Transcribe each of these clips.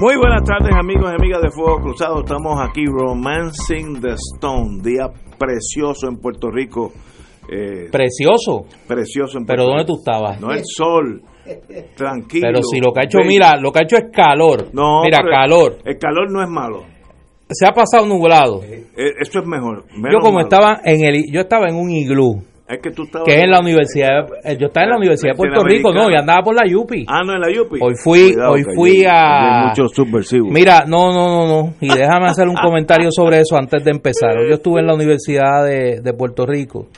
Muy buenas tardes amigos y amigas de Fuego Cruzado. Estamos aquí Romancing the Stone, día precioso en Puerto Rico. Eh, precioso. Precioso en Puerto Pero ¿dónde tú estabas? No el sol. Tranquilo. Pero si lo que ha hecho, mira, lo que ha hecho es calor. No, mira, calor. El calor no es malo. Se ha pasado nublado. Eh, esto es mejor. Yo como estaba en el yo estaba en un iglú es que tú estabas. Que es en la universidad. Yo estaba en la Universidad de Puerto Rico, no, y andaba por la Yupi. Ah, no, en la Yupi. Hoy fui, hoy fui a. Muchos subversivos. Mira, no, no, no, no. Y déjame hacer un comentario sobre eso antes de empezar. Yo estuve en la Universidad de, de Puerto Rico.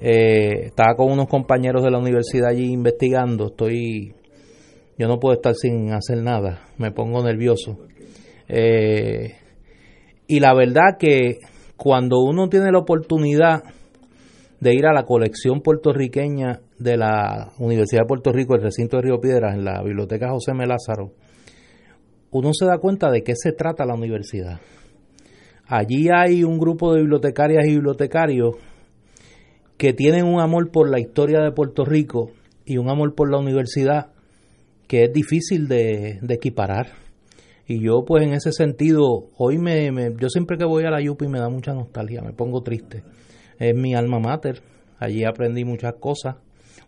Eh, estaba con unos compañeros de la universidad allí investigando. Estoy. Yo no puedo estar sin hacer nada. Me pongo nervioso. Eh, y la verdad que cuando uno tiene la oportunidad de ir a la colección puertorriqueña de la Universidad de Puerto Rico, el recinto de Río Piedras, en la biblioteca José Melázaro, uno se da cuenta de qué se trata la universidad. Allí hay un grupo de bibliotecarias y bibliotecarios que tienen un amor por la historia de Puerto Rico y un amor por la universidad que es difícil de, equiparar. Y yo, pues en ese sentido, hoy me, yo siempre que voy a la Yupi me da mucha nostalgia, me pongo triste es mi alma mater. Allí aprendí muchas cosas,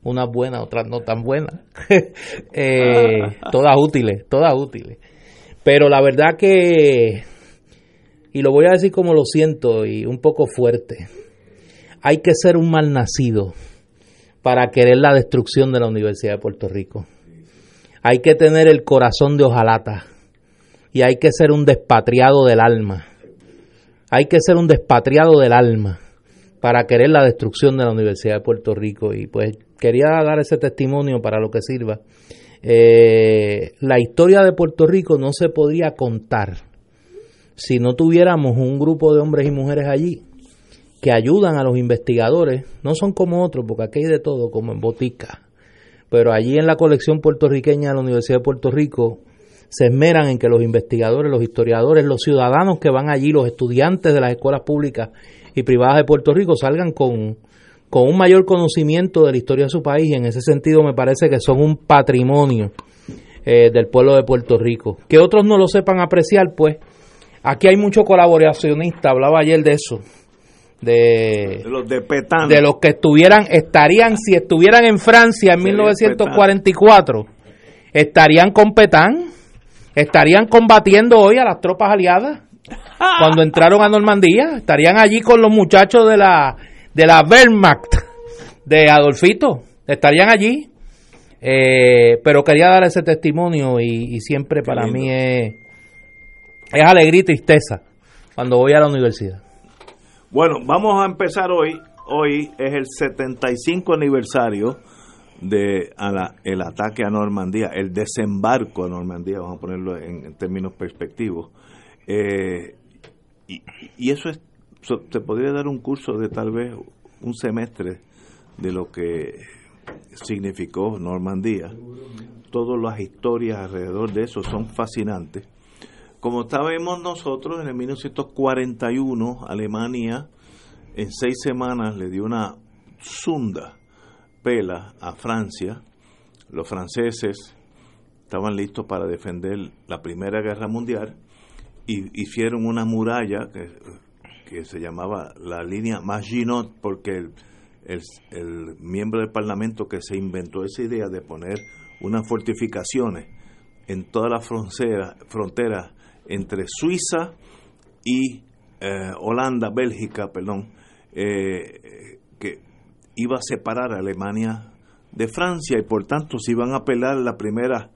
unas buenas, otras no tan buenas, eh, todas útiles, todas útiles. Pero la verdad que, y lo voy a decir como lo siento y un poco fuerte, hay que ser un mal nacido para querer la destrucción de la Universidad de Puerto Rico. Hay que tener el corazón de hojalata y hay que ser un despatriado del alma. Hay que ser un despatriado del alma para querer la destrucción de la Universidad de Puerto Rico. Y pues quería dar ese testimonio para lo que sirva. Eh, la historia de Puerto Rico no se podría contar si no tuviéramos un grupo de hombres y mujeres allí que ayudan a los investigadores. No son como otros, porque aquí hay de todo, como en botica. Pero allí en la colección puertorriqueña de la Universidad de Puerto Rico se esmeran en que los investigadores, los historiadores, los ciudadanos que van allí, los estudiantes de las escuelas públicas y privadas de Puerto Rico salgan con, con un mayor conocimiento de la historia de su país y en ese sentido me parece que son un patrimonio eh, del pueblo de Puerto Rico. Que otros no lo sepan apreciar, pues aquí hay mucho colaboracionista, hablaba ayer de eso. De, los de Petán. De los que estuvieran, estarían, si estuvieran en Francia en 1944, estarían con Petán, estarían combatiendo hoy a las tropas aliadas cuando entraron a Normandía. Estarían allí con los muchachos de la, de la Wehrmacht de Adolfito. Estarían allí. Eh, pero quería dar ese testimonio y, siempre para mí es, es alegría y tristeza cuando voy a la universidad. Bueno, vamos a empezar hoy. Hoy es el 75 aniversario de el ataque a Normandía, el desembarco a Normandía, vamos a ponerlo en, términos perspectivos. Eh, y, eso es, se podría dar un curso de tal vez un semestre de lo que significó Normandía. Todas las historias alrededor de eso son fascinantes. Como sabemos nosotros, en el 1941 Alemania en seis semanas le dio una zunda pela a Francia. Los franceses estaban listos para defender la Primera Guerra Mundial y hicieron una muralla que, se llamaba la línea Maginot porque el, el, miembro del Parlamento que se inventó esa idea de poner unas fortificaciones en toda la frontera, frontera entre Suiza y eh, Holanda, Bélgica, perdón, eh, que iba a separar a Alemania de Francia y por tanto se iban a pelar la primera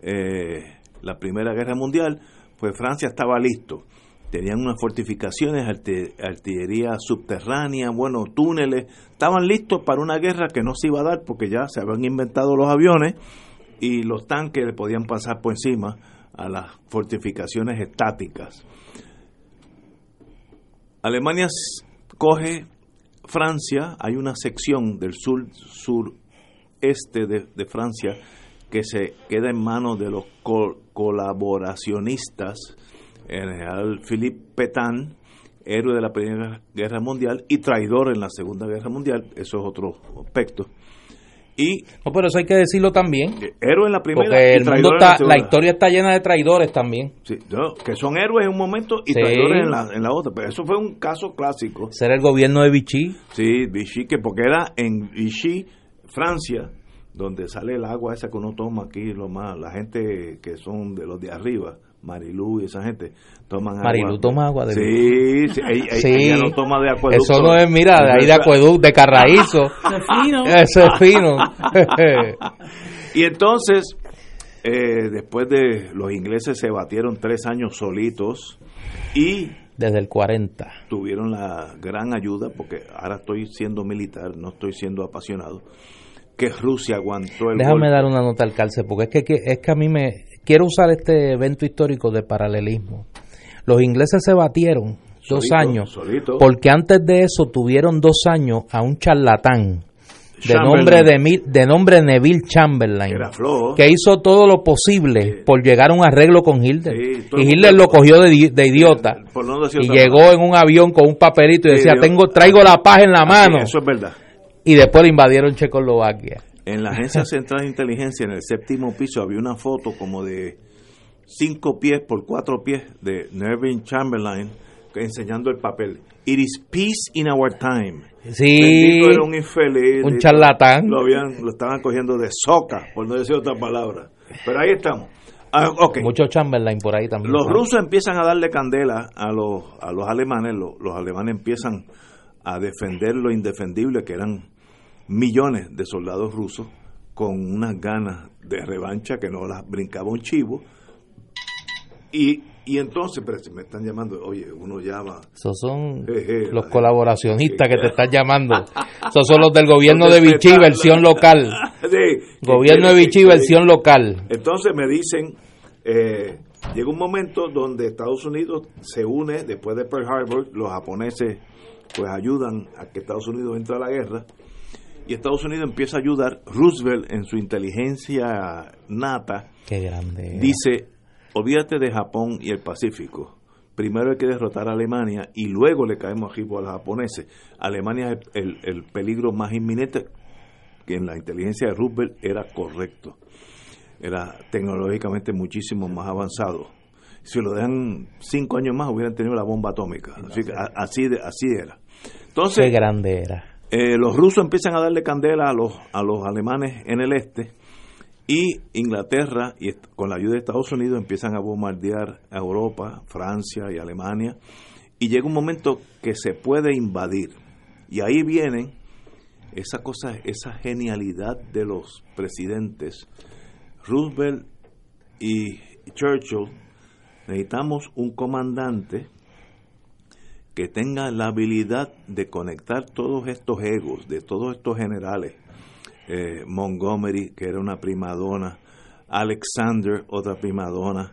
eh, la primera guerra mundial pues Francia estaba listo. Tenían unas fortificaciones, artillería subterránea, bueno, túneles. Estaban listos para una guerra que no se iba a dar porque ya se habían inventado los aviones y los tanques le podían pasar por encima a las fortificaciones estáticas. Alemania coge Francia, hay una sección del sur sureste de, de Francia que se queda en manos de los colaboracionistas, el general Philippe Pétain, héroe de la Primera Guerra Mundial y traidor en la Segunda Guerra Mundial, eso es otro aspecto. Y no, pero eso hay que decirlo también. Héroe en la primera porque el mundo está, la, historia está llena de traidores también. Sí, que son héroes en un momento y traidores en la, en la otra. Pero eso fue un caso clásico. Ser el gobierno de Vichy. Sí, Vichy, que porque era en Vichy, Francia, donde sale el agua esa que uno toma aquí, lo más, la gente que son de los de arriba, Marilú y esa gente toman agua. Marilú toma agua de Sí, sí, ella, no toma de acueducto. Eso no es, mira, de ahí de acueducto, de carraízo. Eso es fino. y entonces, eh, después de los ingleses se batieron tres años solitos y desde el 40 tuvieron la gran ayuda porque ahora estoy siendo militar, no estoy siendo apasionado que Rusia aguantó el Déjame dar una nota al calce, porque es que, es que a mí me... Quiero usar este evento histórico de paralelismo. Los ingleses se batieron dos años, porque antes de eso tuvieron dos años a un charlatán de nombre, de, de nombre Neville Chamberlain, que hizo todo lo posible por llegar a un arreglo con Hitler. y Hitler lo cogió de, idiota. y llegó en un avión con un papelito y decía, tengo traigo la paz en la mano. eso es verdad y después invadieron Checoslovaquia. En la Agencia Central de Inteligencia, en el séptimo piso, había una foto como de cinco pies por cuatro pies de Neville Chamberlain enseñando el papel. It is peace in our time. Sí. era un infeliz. Un charlatán. Lo, habían, lo estaban cogiendo de soca, por no decir otra palabra. Pero ahí estamos. Ah, okay. Mucho Chamberlain por ahí también. Los rusos empiezan a darle candela a los, a los alemanes. Los, los alemanes empiezan a defender lo indefendible que eran millones de soldados rusos con unas ganas de revancha que no las brincaba un chivo. Y, y entonces, pero si me están llamando, oye, uno llama. Esos son los colaboracionistas que te están llamando. Esos son los del gobierno de Vichy, versión local. gobierno de Vichy, versión local. Entonces me dicen, eh, llega un momento donde Estados Unidos se une, después de Pearl Harbor, los japoneses pues ayudan a que Estados Unidos entre a la guerra y Estados Unidos empieza a ayudar. Roosevelt, en su inteligencia nata, dice: olvídate de Japón y el Pacífico. Primero hay que derrotar a Alemania y luego le caemos a a los japoneses. Alemania es el, el peligro más inminente, que en la inteligencia de Roosevelt era correcto. Era tecnológicamente muchísimo más avanzado. Si lo dejan cinco años más, hubieran tenido la bomba atómica. Así, así, así era. Entonces, Qué grande era. Eh, los rusos empiezan a darle candela a los, a los alemanes en el este y Inglaterra, y con la ayuda de Estados Unidos, empiezan a bombardear a Europa, Francia y Alemania. Y llega un momento que se puede invadir. Y ahí viene esa cosa, esa genialidad de los presidentes. Roosevelt y Churchill, necesitamos un comandante que tenga la habilidad de conectar todos estos egos, de todos estos generales, eh, Montgomery, que era una primadona, Alexander, otra primadona,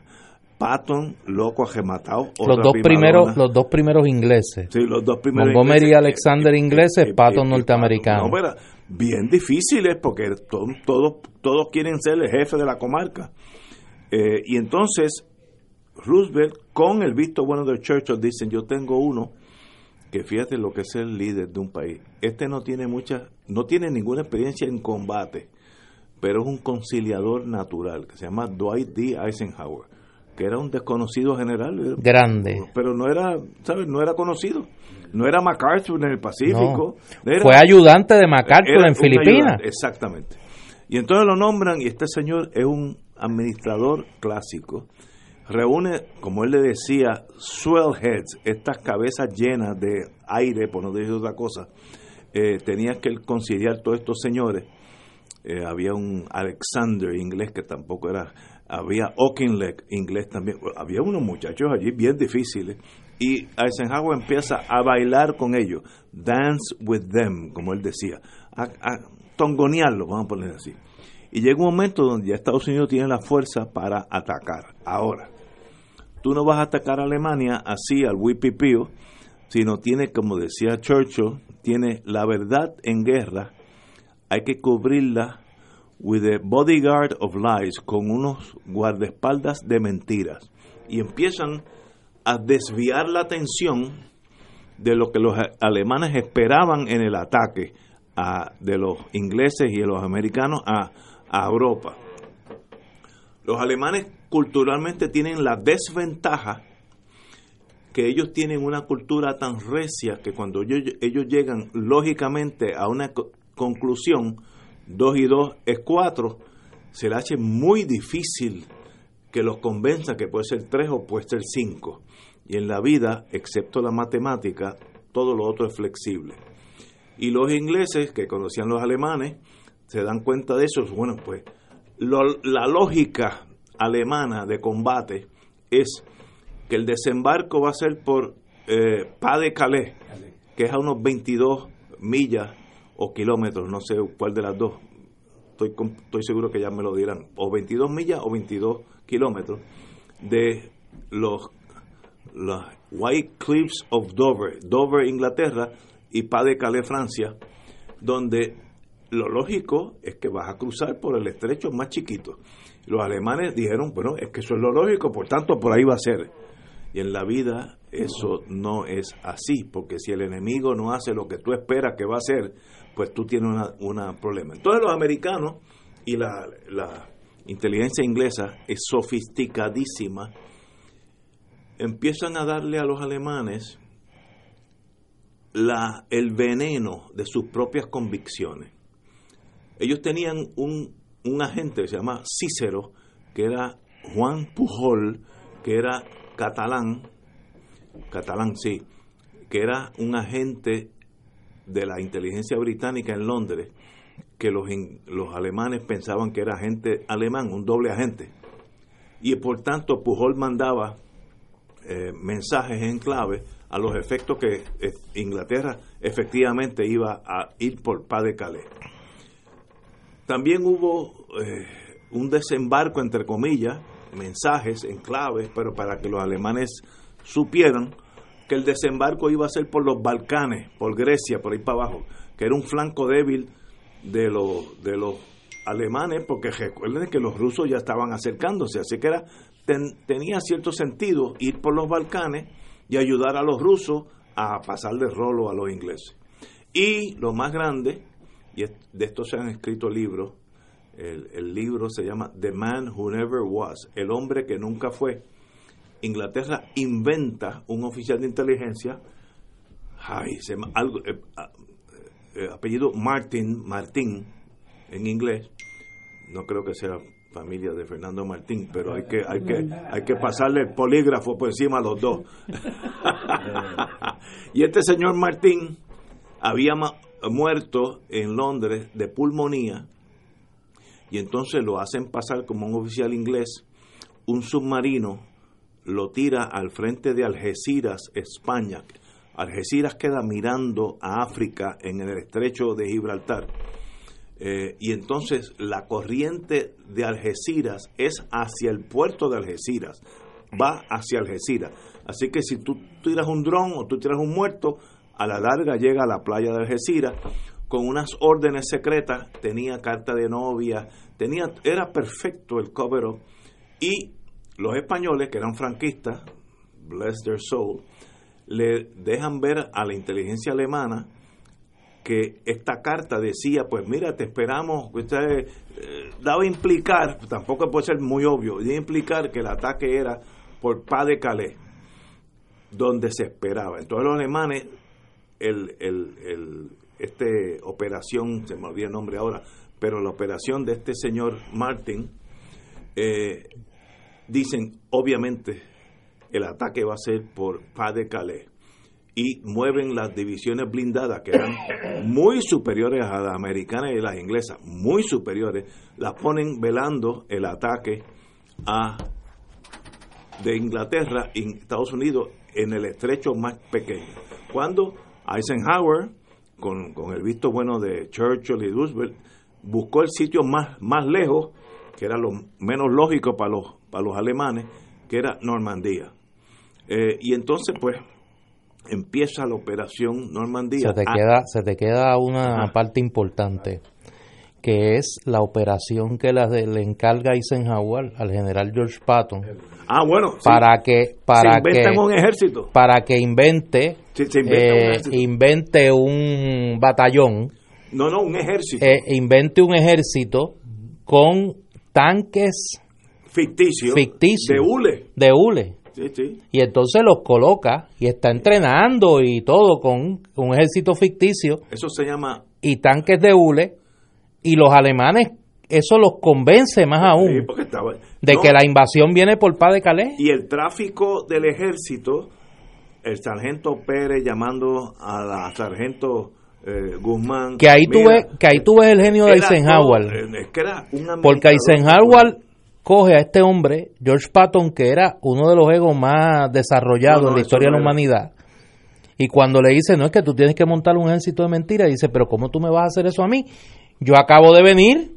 Patton, loco agematado, los dos primeros los dos primeros ingleses. Sí, los dos primeros Montgomery y Alexander ingleses Patton norteamericano. No, bien difíciles porque todos todos quieren ser el jefe de la comarca. Eh, y entonces Roosevelt, con el visto bueno de Churchill, dicen, yo tengo uno que fíjate lo que es el líder de un país. Este no tiene mucha, no tiene ninguna experiencia en combate, pero es un conciliador natural, que se llama Dwight D. Eisenhower, que era un desconocido general. Grande. Pero no era, ¿sabes? No era conocido. No era MacArthur en el Pacífico. Fue ayudante de MacArthur en Filipinas. exactamente. Y entonces lo nombran y este señor es un administrador clásico reúne, como él le decía, swell heads, estas cabezas llenas de aire, por no decir otra cosa. Eh, tenía que conciliar todos estos señores. Eh, había un Alexander inglés que tampoco era, había Okinleck inglés también, había unos muchachos allí bien difíciles y Eisenhower empieza a bailar con ellos, dance with them, como él decía, a, a tongonearlo, vamos a poner así. Y llega un momento donde ya Estados Unidos tiene la fuerza para atacar. Ahora, tú no vas a atacar a Alemania así al wipipío, sino tiene, como decía Churchill, tiene la verdad en guerra, hay que cubrirla with a bodyguard of lies, con unos guardaespaldas de mentiras. Y empiezan a desviar la atención de lo que los alemanes esperaban en el ataque a, de los ingleses y de los americanos a, a Europa. Los alemanes culturalmente tienen la desventaja que ellos tienen una cultura tan recia que cuando ellos, llegan lógicamente a una conclusión, 2 y 2 es 4, se le hace muy difícil que los convenza que puede ser 3 o puede ser 5. Y en la vida, excepto la matemática, todo lo otro es flexible. Y los ingleses, que conocían los alemanes, se dan cuenta de eso. Bueno, pues la lógica alemana de combate es que el desembarco va a ser por eh, Pas de Calais, que es a unos 22 millas o kilómetros, no sé cuál de las dos, estoy, estoy seguro que ya me lo dirán, o 22 millas o 22 kilómetros de los, White Cliffs of Dover, Dover, Inglaterra, y Pas de Calais, Francia, donde lo lógico es que vas a cruzar por el estrecho más chiquito. Los alemanes dijeron, bueno, es que eso es lo lógico, por tanto, por ahí va a ser. Y en la vida eso no es así, porque si el enemigo no hace lo que tú esperas que va a hacer, pues tú tienes un problema. Entonces los americanos y la, inteligencia inglesa es sofisticadísima, empiezan a darle a los alemanes la, el veneno de sus propias convicciones. Ellos tenían un, un agente que se llama Cícero, que era Juan Pujol, que era catalán, catalán sí, que era un agente de la inteligencia británica en Londres, que los, los alemanes pensaban que era agente alemán, un doble agente. Y por tanto Pujol mandaba eh, mensajes en clave a los efectos que eh, Inglaterra efectivamente iba a ir por Pas de Calais. También hubo eh, un desembarco, entre comillas, mensajes en clave, pero para que los alemanes supieran que el desembarco iba a ser por los Balcanes, por Grecia, por ahí para abajo, que era un flanco débil de los, de los alemanes, porque recuerden que los rusos ya estaban acercándose, así que era, tenía cierto sentido ir por los Balcanes y ayudar a los rusos a pasarle rolo a los ingleses. Y lo más grande, y de esto se han escrito libros, el, el libro se llama The Man Who Never Was, el hombre que nunca fue, Inglaterra inventa un oficial de inteligencia, ay, se algo, eh, ah, eh, apellido Martin, Martín, en inglés, no creo que sea familia de Fernando Martín, pero hay que, hay que, hay que pasarle el polígrafo por encima a los dos. y este señor Martín había muerto en Londres de pulmonía y entonces lo hacen pasar como un oficial inglés, un submarino lo tira al frente de Algeciras, España. Algeciras queda mirando a África en el estrecho de Gibraltar. Eh, y entonces la corriente de Algeciras es hacia el puerto de Algeciras, va hacia Algeciras. Así que si tú tiras un dron o tú tiras un muerto, a la larga llega a la playa de Algeciras con unas órdenes secretas, tenía carta de novia, tenía, era perfecto el cover y los españoles, que eran franquistas, bless their soul, le dejan ver a la inteligencia alemana que esta carta decía, pues mira, te esperamos, usted eh, daba a implicar, tampoco puede ser muy obvio, implicar que el ataque era por Pas de Calais, donde se esperaba. Entonces los alemanes, el, el, el, este operación, se me olvida el nombre ahora, pero la operación de este señor Martin, eh, dicen, obviamente, el ataque va a ser por Pas de Calais y mueven las divisiones blindadas que eran muy superiores a las americanas y las inglesas, muy superiores, las ponen velando el ataque a de Inglaterra y Estados Unidos en el estrecho más pequeño. Cuando Eisenhower, con, con el visto bueno de Churchill y Roosevelt, buscó el sitio más, más lejos, que era lo menos lógico para los, para los alemanes, que era Normandía. Eh, y entonces, pues, empieza la operación Normandía. Se te, Ah, queda, se te queda una parte importante, que es la operación que la de- le encarga Eisenhower al general George Patton ah, bueno, sí, para que para se que un ejército. para que invente Sí, se inventa un eh, invente un batallón, No, no, un ejército eh, invente un ejército con tanques ficticio, ficticio. de hule. de hule. Sí, sí. Y entonces los coloca y está entrenando y todo con un ejército ficticio Eso se llama y tanques de hule y los alemanes eso los convence más aún estaba- de no, que la invasión viene por paz de Calais. y el tráfico del ejército, el sargento Pérez llamando a la sargento eh, Guzmán. Que ahí tú mira, ves que ahí tú ves el genio de Eisenhower. todo, eh, es que era un Porque Eisenhower coge a este hombre, George Patton, que era uno de los egos más desarrollados No, no, en la historia de la humanidad. Y cuando le dice, no es que tú tienes que montar un ejército de mentiras, dice, pero ¿cómo tú me vas a hacer eso a mí? Yo acabo de venir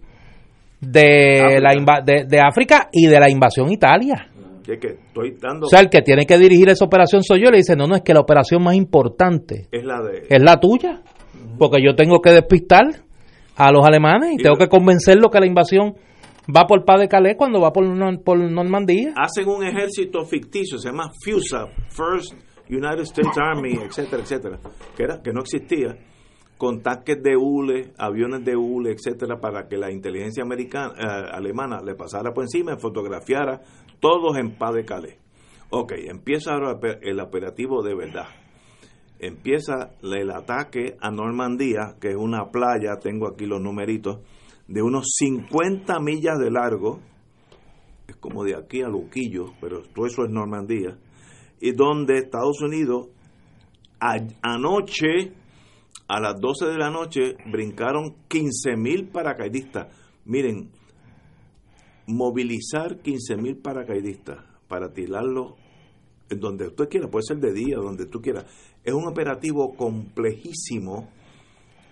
de, África. la inva- de, de África y de la invasión Italia. que, estoy dando O sea, el que tiene que dirigir esa operación soy yo. Le dice, no, no, es que la operación más importante es la de es la tuya. Porque yo tengo que despistar a los alemanes y, Y tengo que convencerlos que la invasión va por Paz de Calais cuando va por, por Normandía. hacen un ejército ficticio, se llama FUSA, First United States Army, etcétera, etcétera, que era que no existía, con tanques de hule, aviones de hule, etcétera, para que la inteligencia americana, eh, alemana le pasara por encima fotografiara todos en paz de Calais. Ok, empieza ahora el operativo de verdad. Empieza el ataque a Normandía, que es una playa, tengo aquí los numeritos, de unos 50 millas de largo, es como de aquí a Luquillo, pero todo eso es Normandía, y donde Estados Unidos anoche, a las 12 de la noche, brincaron 15 mil paracaidistas. Miren, movilizar 15 mil paracaidistas para tirarlos en donde usted quiera, puede ser de día, donde tú quieras. Es un operativo complejísimo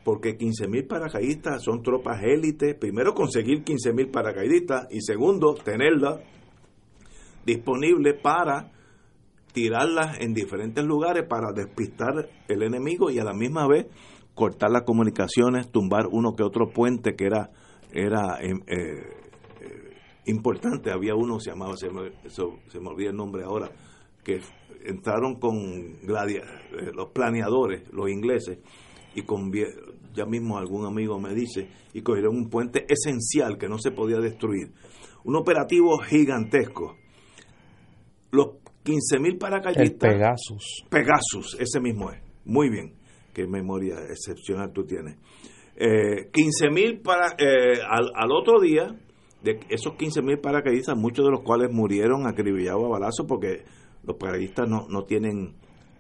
porque 15 mil paracaidistas son tropas élite. Primero, conseguir 15 mil paracaidistas y segundo, tenerlas disponibles para tirarlas en diferentes lugares para despistar el enemigo y a la misma vez cortar las comunicaciones, tumbar uno que otro puente que era era eh, eh, eh, importante. Había uno, se llamaba, se me, se me olvida el nombre ahora, que entraron con gladia- eh, los planeadores, los ingleses, y con ya mismo algún amigo me dice, y cogieron un puente esencial que no se podía destruir. Un operativo gigantesco. Los 15.000 El paracaidistas Pegasus. Pegasus, ese mismo es. Muy bien. Qué memoria excepcional tú tienes. Eh, 15 mil para eh, al, al otro día de esos 15 mil paracaidistas, muchos de los cuales murieron acribillados a balazos porque los paracaidistas no, no tienen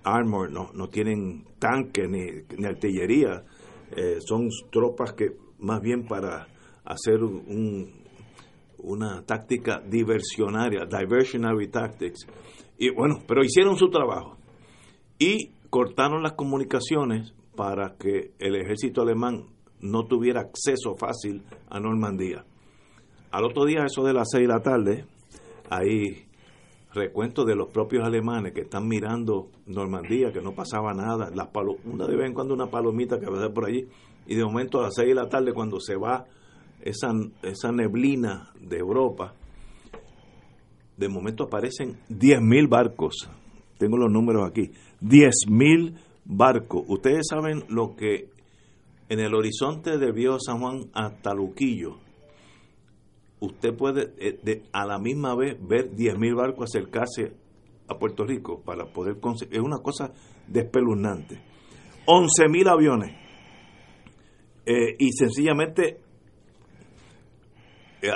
armor, no, no tienen tanques ni, ni artillería. Eh, son tropas que más bien para hacer un, una táctica diversionaria, diversionary tactics. Y bueno, pero hicieron su trabajo y cortaron las comunicaciones para que el ejército alemán no tuviera acceso fácil a Normandía. Al otro día, eso de las seis de la tarde, hay recuentos de los propios alemanes que están mirando Normandía, que no pasaba nada, las palo- una de vez en cuando una palomita que va a por allí, y de momento a las seis de la tarde, cuando se va esa, esa neblina de Europa, de momento aparecen 10.000 barcos. Tengo los números aquí. 10.000 barcos. Ustedes saben lo que en el horizonte de Viejo San Juan hasta Luquillo, usted puede eh, a la misma vez ver 10.000 barcos acercarse a Puerto Rico para poder conseguir. Es una cosa despeluznante. 11.000 aviones. Eh, y sencillamente eh,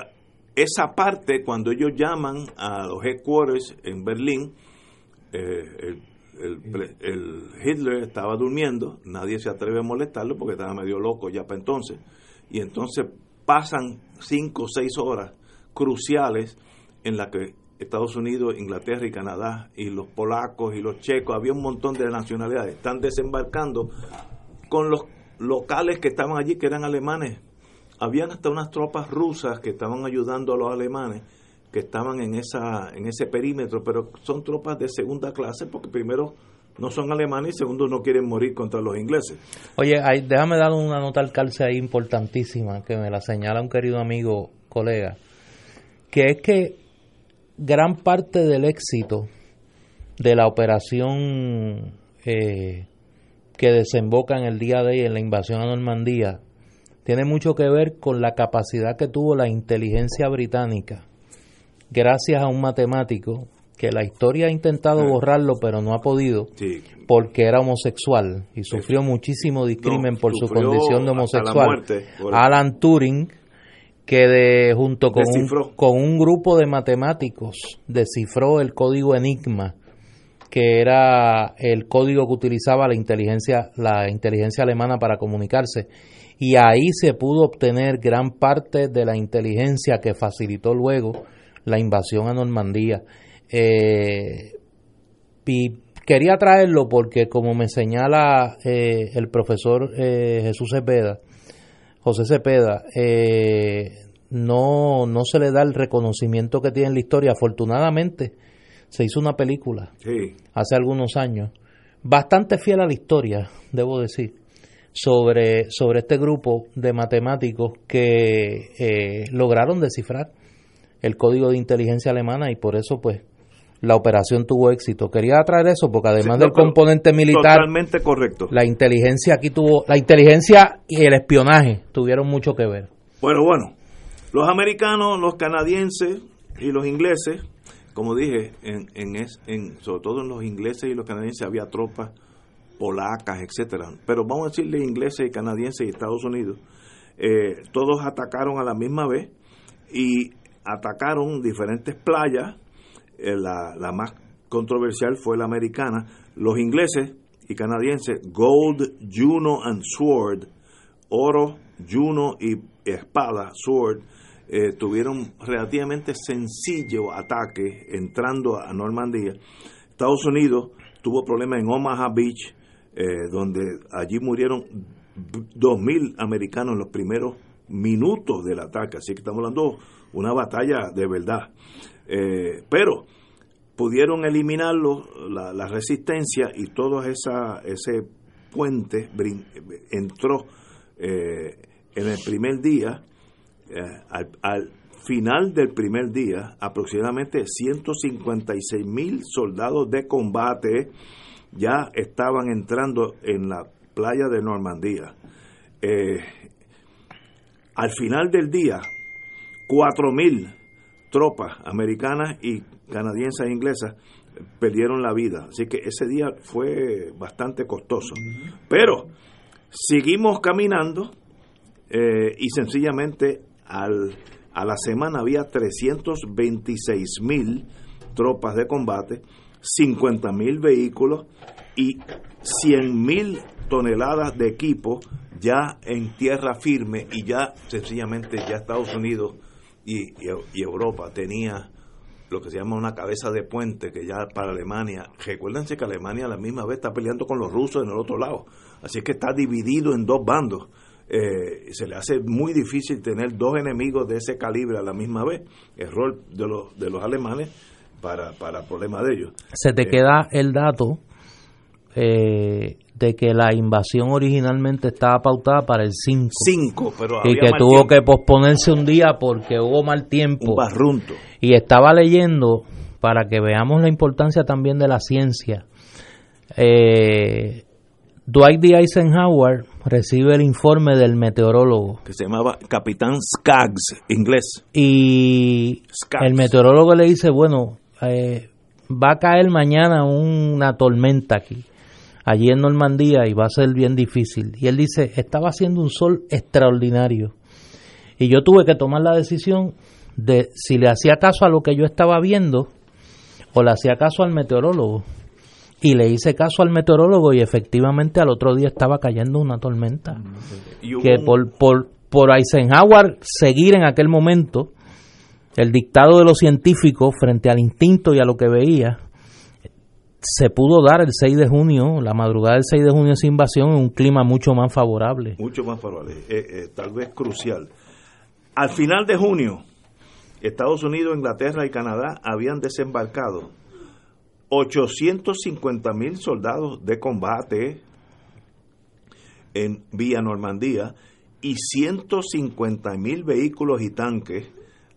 esa parte, cuando ellos llaman a los headquarters en Berlín, eh, Hitler estaba durmiendo, nadie se atreve a molestarlo porque estaba medio loco ya para entonces. Y entonces pasan cinco o seis horas cruciales en las que Estados Unidos, Inglaterra y Canadá y los polacos y los checos, había un montón de nacionalidades, están desembarcando con los locales que estaban allí, que eran alemanes, habían hasta unas tropas rusas que estaban ayudando a los alemanes que estaban en esa en ese perímetro, pero son tropas de segunda clase porque primero no son alemanes y segundo no quieren morir contra los ingleses. Oye, déjame dar una nota al calce ahí importantísima que me la señala un querido amigo, colega, que es que gran parte del éxito de la operación eh, que desemboca en el día de hoy en la invasión a Normandía tiene mucho que ver con la capacidad que tuvo la inteligencia británica, gracias a un matemático que la historia ha intentado ah. borrarlo, pero no ha podido, porque era homosexual y sufrió muchísimo discrimen por su condición de homosexual. Alan Turing, que de, junto con un, con un grupo de matemáticos descifró el código Enigma, que era el código que utilizaba la inteligencia, la inteligencia alemana para comunicarse. Y ahí se pudo obtener gran parte de la inteligencia que facilitó luego la invasión a Normandía. Eh, y quería traerlo porque, como me señala eh, el profesor eh, Jesús Cepeda, José Cepeda, no, no se le da el reconocimiento que tiene en la historia. Afortunadamente, se hizo una película hace algunos años, bastante fiel a la historia, debo decir, sobre, sobre este grupo de matemáticos que lograron descifrar el código de inteligencia alemana y por eso pues la operación tuvo éxito. Quería traer eso porque además del componente militar, totalmente correcto. La inteligencia aquí tuvo, la inteligencia y el espionaje tuvieron mucho que ver. Bueno, bueno, los americanos, los canadienses y los ingleses, como dije, en, en, en sobre todo en los ingleses y los canadienses había tropas polacas, etcétera. Pero vamos a decirle ingleses y canadienses y Estados Unidos, eh, todos atacaron a la misma vez y atacaron diferentes playas eh, la, más controversial fue la americana. Los ingleses y canadienses, Gold, Juno and Sword, oro, Juno y espada, Sword, eh, tuvieron relativamente sencillo ataque entrando a Normandía. Estados Unidos tuvo problemas en Omaha Beach, eh, donde allí murieron 2.000 americanos en los primeros minutos del ataque. Así que estamos hablando una batalla de verdad. Eh, pero pudieron eliminarlo, la, resistencia y todo esa, ese puente entró eh, en el primer día, eh, al, final del primer día, aproximadamente 156 mil soldados de combate ya estaban entrando en la playa de Normandía. al final del día, 4 mil tropas americanas y canadienses e inglesas perdieron la vida. Así que ese día fue bastante costoso. Pero seguimos caminando eh, y sencillamente al, a la semana había 326 mil tropas de combate, 50 mil vehículos y 100 mil toneladas de equipo ya en tierra firme y ya sencillamente ya Estados Unidos y, y, Europa tenía lo que se llama una cabeza de puente que ya para Alemania, recuérdense que Alemania a la misma vez está peleando con los rusos en el otro lado, así que está dividido en dos bandos. Eh, se le hace muy difícil tener dos enemigos de ese calibre a la misma vez, error de los, de los alemanes para, para problema de ellos. Se te eh, queda el dato eh, de que la invasión originalmente estaba pautada para el 5. 5, pero Y que tuvo que posponerse un día porque hubo mal tiempo. Un barrunto. Y estaba leyendo, para que veamos la importancia también de la ciencia, eh, Dwight D. Eisenhower recibe el informe del meteorólogo. Que se llamaba Capitán Skaggs, inglés. Y el meteorólogo le dice, bueno, eh, va a caer mañana una tormenta aquí allí en Normandía y va a ser bien difícil. Y él dice, estaba haciendo un sol extraordinario. Y yo tuve que tomar la decisión de si le hacía caso a lo que yo estaba viendo o le hacía caso al meteorólogo. Y le hice caso al meteorólogo y efectivamente al otro día estaba cayendo una tormenta. Que por, por, por Eisenhower seguir en aquel momento el dictado de los científicos frente al instinto y a lo que veía, se pudo dar el 6 de junio, la madrugada del 6 de junio esa invasión en un clima mucho más favorable. Mucho más favorable, eh, eh, tal vez crucial. Al final de junio, Estados Unidos, Inglaterra y Canadá habían desembarcado 850 mil soldados de combate en vía Normandía y 150 mil vehículos y tanques.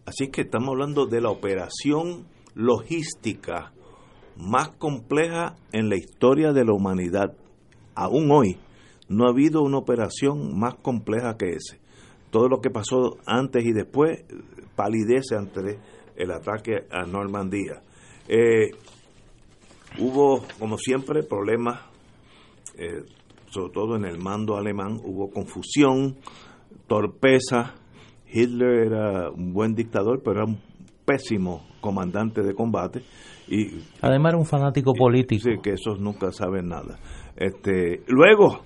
Así que estamos hablando de la operación logística más compleja en la historia de la humanidad. Aún hoy no ha habido una operación más compleja que ese. Todo lo que pasó antes y después palidece ante el ataque a Normandía. Eh, hubo, como siempre, problemas, eh, sobre todo en el mando alemán, hubo confusión, torpeza. Hitler era un buen dictador, pero era un pésimo comandante de combate. Y, Además era un fanático político. Sí, que esos nunca saben nada. Este, luego,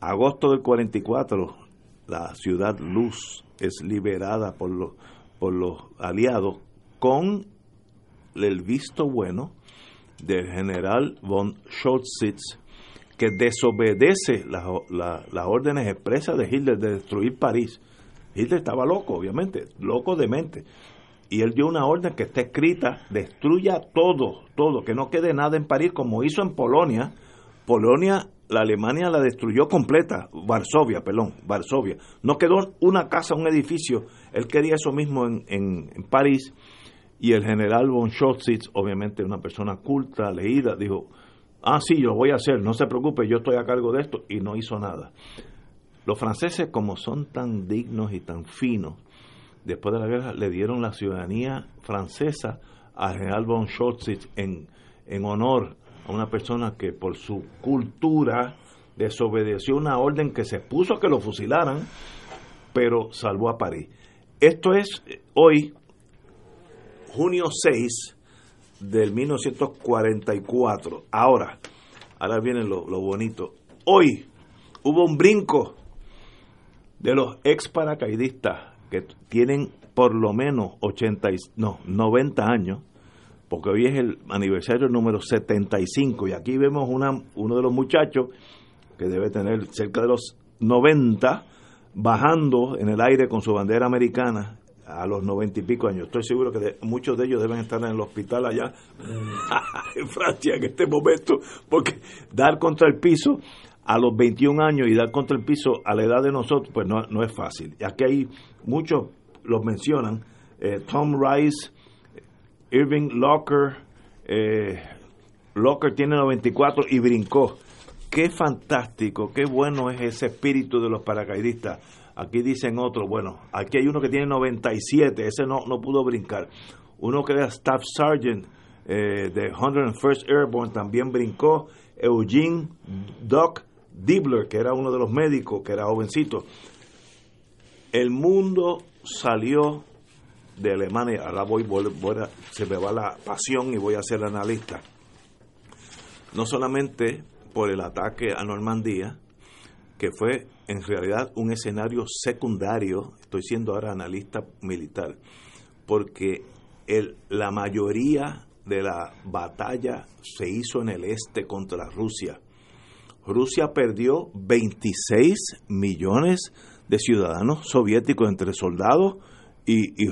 agosto del 44, la ciudad Luz es liberada por los, por los aliados con el visto bueno del general von Scholzitz que desobedece las órdenes expresas de Hitler de destruir París. Hitler estaba loco, obviamente, loco de mente. Y él dio una orden que está escrita, destruya todo, todo, que no quede nada en París, como hizo en Polonia. Polonia la Alemania la destruyó completa, Varsovia, perdón, Varsovia. No quedó una casa, un edificio. Él quería eso mismo en, en, París. Y el general von Schotzitz, obviamente una persona culta, leída, dijo, ah, sí, lo voy a hacer, no se preocupe, yo estoy a cargo de esto. Y no hizo nada. Los franceses, como son tan dignos y tan finos, después de la guerra le dieron la ciudadanía francesa al general von Schotzitz en, en honor a una persona que por su cultura desobedeció una orden que se puso a que lo fusilaran, pero salvó a París. Esto es eh, hoy, junio 6 del 1944. Ahora, ahora viene lo, lo bonito. Hoy hubo un brinco de los ex paracaidistas que tienen por lo menos 80, no, 90 años porque hoy es el aniversario número 75 y aquí vemos una, uno de los muchachos que debe tener cerca de los 90 bajando en el aire con su bandera americana a los 90 y pico años. Estoy seguro que muchos de ellos deben estar en el hospital allá en Francia en este momento, porque dar contra el piso a los 21 años y dar contra el piso a la edad de nosotros, pues no, no es fácil. Aquí hay muchos, los mencionan, eh, Tom Rice, Irving Locker, eh, Locker tiene 94 y brincó. Qué fantástico, qué bueno es ese espíritu de los paracaidistas. Aquí dicen otro, bueno, aquí hay uno que tiene 97, ese no, no pudo brincar. Uno que era Staff Sergeant eh, de 101st Airborne también brincó. Eugene Doc Dibler, que era uno de los médicos, que era jovencito. El mundo salió de Alemania, ahora voy, se me va la pasión y voy a ser analista. No solamente por el ataque a Normandía, que fue en realidad un escenario secundario, estoy siendo ahora analista militar, porque el, la mayoría de la batalla se hizo en el este contra Rusia. Rusia perdió 26 millones de ciudadanos soviéticos entre soldados y,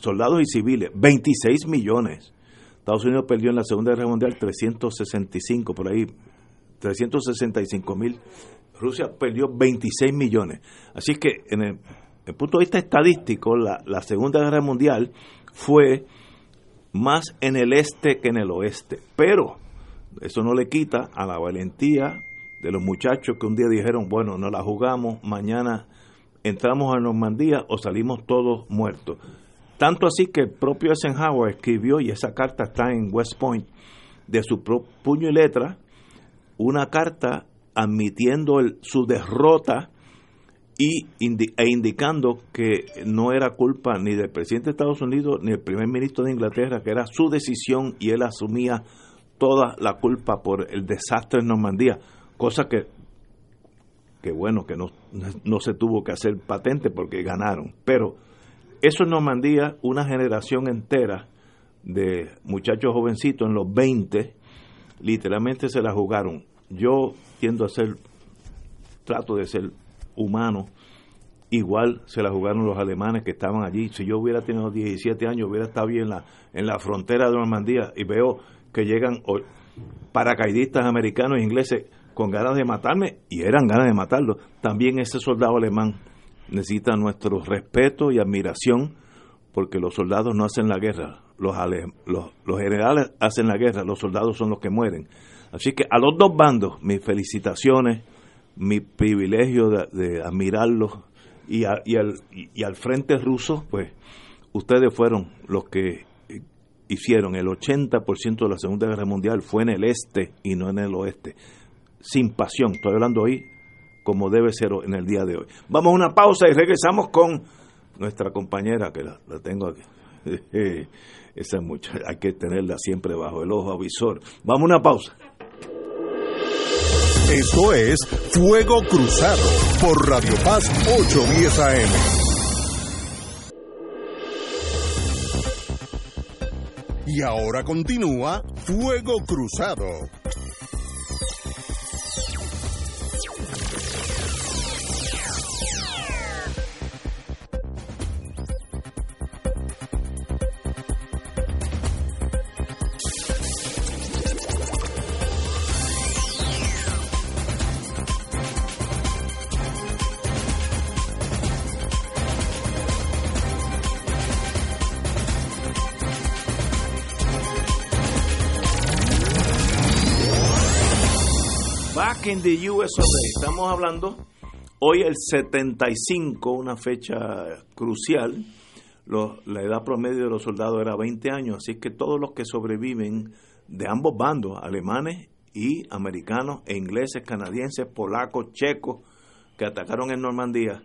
soldados y civiles, 26 millones. Estados Unidos perdió en la Segunda Guerra Mundial 365, por ahí, 365 mil. Rusia perdió 26 millones. Así que, en el, punto de vista estadístico, la Segunda Guerra Mundial fue más en el este que en el oeste. Pero eso no le quita a la valentía de los muchachos que un día dijeron, bueno, no la jugamos, mañana entramos a Normandía o salimos todos muertos. Tanto así que el propio Eisenhower escribió, y esa carta está en West Point, de su puño y letra, una carta admitiendo su derrota y e indicando que no era culpa ni del presidente de Estados Unidos ni del primer ministro de Inglaterra, que era su decisión y él asumía toda la culpa por el desastre en Normandía, cosa que que bueno que no, no se tuvo que hacer patente porque ganaron. Pero eso en Normandía, una generación entera de muchachos jovencitos en los 20, literalmente se la jugaron. Yo tiendo a ser, trato de ser humano igual se la jugaron los alemanes que estaban allí. Si yo hubiera tenido 17 años, hubiera estado bien en la, en la frontera de Normandía y veo que llegan paracaidistas americanos e ingleses con ganas de matarme, y eran ganas de matarlo. También ese soldado alemán necesita nuestro respeto y admiración, porque los soldados no hacen la guerra, los, los, los generales hacen la guerra, los soldados son los que mueren. Así que a los dos bandos, mis felicitaciones, mi privilegio de, admirarlos, y, y, al, y al frente ruso, pues ustedes fueron los que hicieron el 80% de la Segunda Guerra Mundial fue en el este y no en el oeste sin pasión. Estoy hablando hoy como debe ser en el día de hoy. Vamos a una pausa y regresamos con nuestra compañera, que la, tengo aquí. Esa es mucha, hay que tenerla siempre bajo el ojo avisor. Vamos a una pausa. Esto es Fuego Cruzado por Radio Paz 810 AM. Y ahora continúa Fuego Cruzado. The US Estamos hablando hoy el 75, una fecha crucial. la edad promedio de los soldados era 20 años, así que todos los que sobreviven de ambos bandos, alemanes y americanos, e ingleses, canadienses, polacos, checos, que atacaron en Normandía,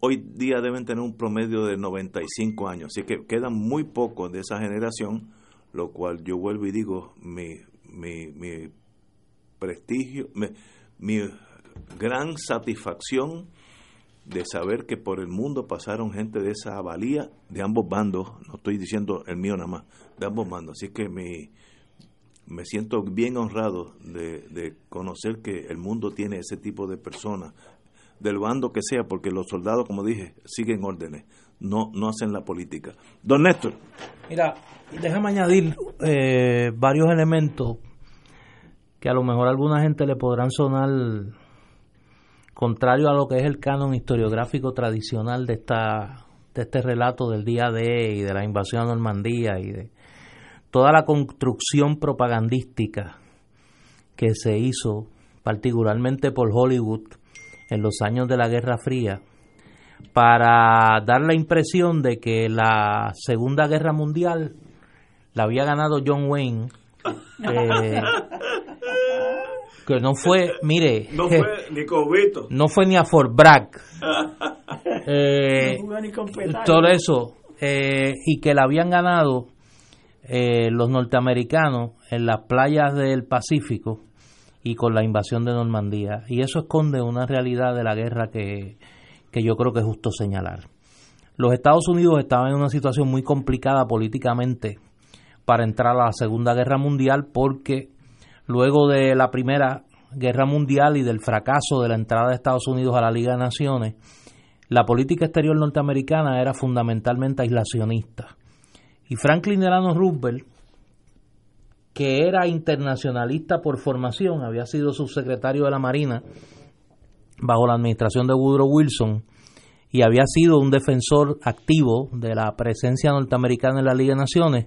hoy día deben tener un promedio de 95 años. Así que quedan muy pocos de esa generación, lo cual yo vuelvo y digo, mi, mi, mi prestigio, mi gran satisfacción de saber que por el mundo pasaron gente de esa valía de ambos bandos, no estoy diciendo el mío nada más, de ambos bandos. Así que me, me siento bien honrado de, conocer que el mundo tiene ese tipo de personas, del bando que sea, porque los soldados, como dije, siguen órdenes, no, no hacen la política. Don Néstor. Mira, déjame añadir eh, varios elementos que a lo mejor a alguna gente le podrán sonar contrario a lo que es el canon historiográfico tradicional de esta de este relato del día D y de la invasión a Normandía y de toda la construcción propagandística que se hizo particularmente por Hollywood en los años de la Guerra Fría para dar la impresión de que la Segunda Guerra Mundial la había ganado John Wayne eh, que no fue, mire, no fue ni no fue ni a Fort Bragg, eh, todo eso, eh, y que la habían ganado eh, los norteamericanos en las playas del Pacífico y con la invasión de Normandía. Y eso esconde una realidad de la guerra que, que yo creo que es justo señalar. Los Estados Unidos estaban en una situación muy complicada políticamente para entrar a la Segunda Guerra Mundial porque luego de la Primera Guerra Mundial y del fracaso de la entrada de Estados Unidos a la Liga de Naciones, la política exterior norteamericana era fundamentalmente aislacionista. Y Franklin Delano Roosevelt, que era internacionalista por formación, había sido subsecretario de la Marina bajo la administración de Woodrow Wilson y había sido un defensor activo de la presencia norteamericana en la Liga de Naciones,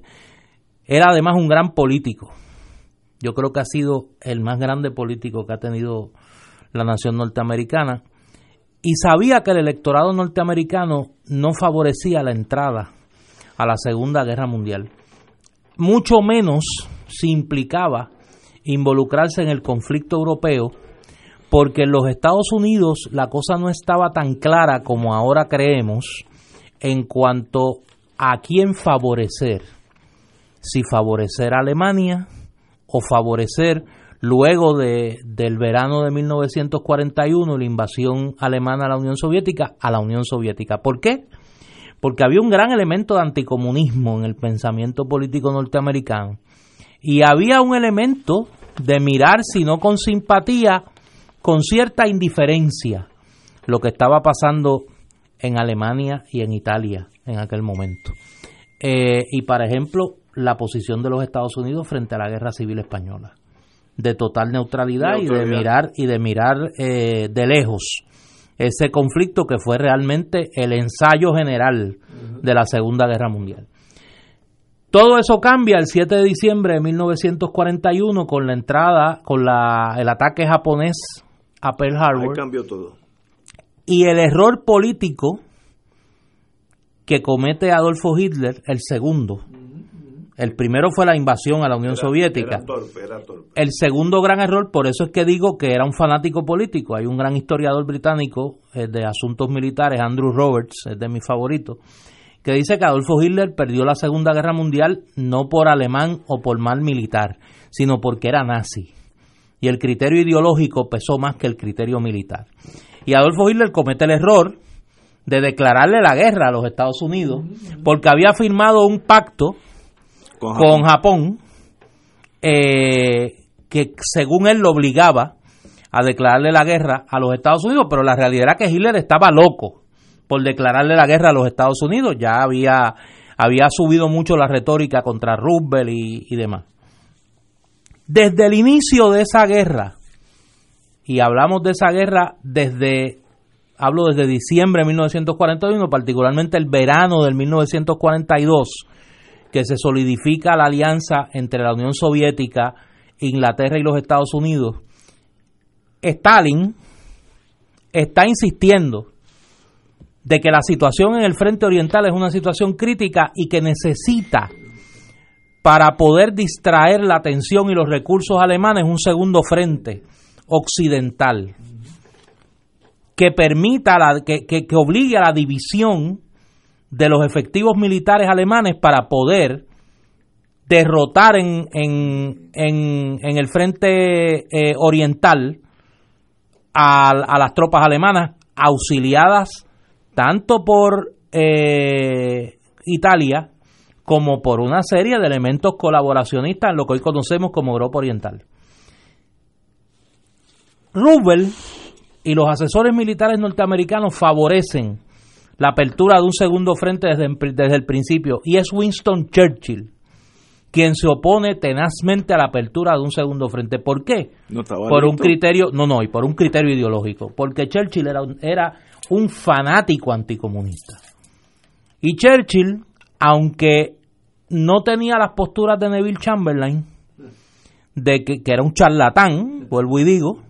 era además un gran político yo creo que ha sido el más grande político que ha tenido la nación norteamericana. Y sabía que el electorado norteamericano no favorecía la entrada a la Segunda Guerra Mundial. Mucho menos si implicaba involucrarse en el conflicto europeo, porque en los Estados Unidos la cosa no estaba tan clara como ahora creemos en cuanto a quién favorecer. Si favorecer a Alemania, o favorecer luego de, del verano de 1941 la invasión alemana a la Unión Soviética a la Unión Soviética. ¿Por qué? Porque había un gran elemento de anticomunismo en el pensamiento político norteamericano y había un elemento de mirar, si no con simpatía, con cierta indiferencia lo que estaba pasando en Alemania y en Italia en aquel momento. Eh, y, por ejemplo, la posición de los Estados Unidos frente a la Guerra Civil Española, de total neutralidad, y de mirar y de mirar eh, de lejos ese conflicto que fue realmente el ensayo general de la Segunda Guerra Mundial. Todo eso cambia el 7 de diciembre de 1941 con la entrada, con la, el ataque japonés a Pearl Harbor. Ahí cambió todo. Y el error político que comete Adolfo Hitler, el segundo. El primero fue la invasión a la Unión Soviética. El segundo gran error, por eso es que digo que era un fanático político. Hay un gran historiador británico eh, de asuntos militares, Andrew Roberts, es de mis favoritos, que dice que Adolfo Hitler perdió la Segunda Guerra Mundial no por alemán o por mal militar, sino porque era nazi. Y el criterio ideológico pesó más que el criterio militar. Y Adolfo Hitler comete el error de declararle la guerra a los Estados Unidos porque había firmado un pacto con Japón, eh, que según él lo obligaba a declararle la guerra a los Estados Unidos, pero la realidad era que Hitler estaba loco por declararle la guerra a los Estados Unidos, ya había, había subido mucho la retórica contra Roosevelt y, y demás. Desde el inicio de esa guerra, y hablamos de esa guerra desde hablo desde diciembre de 1941, particularmente el verano del 1942, que se solidifica la alianza entre la Unión Soviética, Inglaterra y los Estados Unidos, Stalin está insistiendo de que la situación en el frente oriental es una situación crítica y que necesita para poder distraer la atención y los recursos alemanes un segundo frente occidental que permita, la, que, que, obligue a la división de los efectivos militares alemanes para poder derrotar en, en, en, el frente eh, oriental a, a, las tropas alemanas auxiliadas tanto por eh, Italia como por una serie de elementos colaboracionistas lo que hoy conocemos como Europa Oriental. Roosevelt y los asesores militares norteamericanos favorecen la apertura de un segundo frente desde, desde, el principio y es Winston Churchill quien se opone tenazmente a la apertura de un segundo frente. ¿Por qué? por un criterio, no, no, y por un criterio ideológico, porque Churchill era un, era un fanático anticomunista. Y Churchill, aunque no tenía las posturas de Neville Chamberlain, de que, que era un charlatán, vuelvo y digo,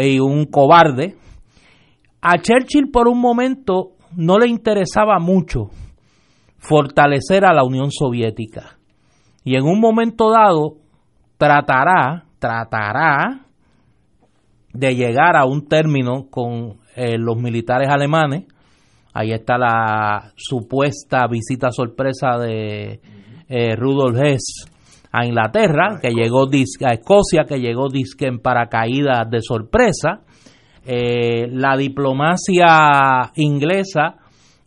y un cobarde. A Churchill por un momento no le interesaba mucho fortalecer a la Unión Soviética. Y en un momento dado tratará, tratará de llegar a un término con eh, los militares alemanes. Ahí está la supuesta visita sorpresa de eh, Rudolf Hess a Inglaterra, que llegó a Escocia, que llegó disque en paracaídas de sorpresa. Eh, la diplomacia inglesa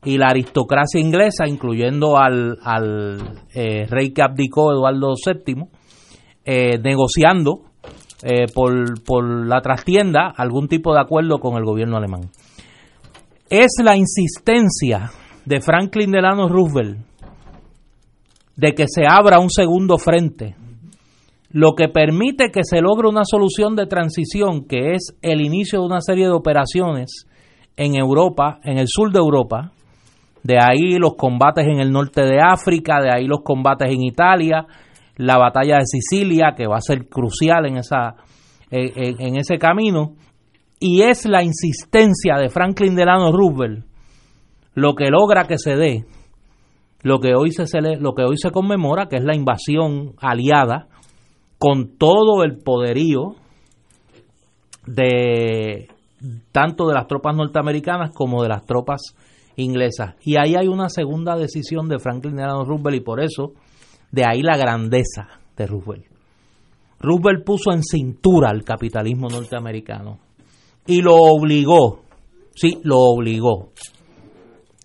y la aristocracia inglesa, incluyendo al, al eh, rey que abdicó Eduardo VII, eh, negociando por, por la trastienda algún tipo de acuerdo con el gobierno alemán. Es la insistencia de Franklin Delano Roosevelt de que se abra un segundo frente, lo que permite que se logre una solución de transición, que es el inicio de una serie de operaciones en Europa, en el sur de Europa, de ahí los combates en el norte de África, de ahí los combates en Italia, la batalla de Sicilia, que va a ser crucial en, esa, en, ese camino, y es la insistencia de Franklin Delano Roosevelt lo que logra que se dé lo que hoy se lo que hoy se conmemora, que es la invasión aliada con todo el poderío de tanto de las tropas norteamericanas como de las tropas inglesas. Y ahí hay una segunda decisión de Franklin Delano Roosevelt y por eso de ahí la grandeza de Roosevelt. Roosevelt puso en cintura al capitalismo norteamericano y lo obligó, sí, lo obligó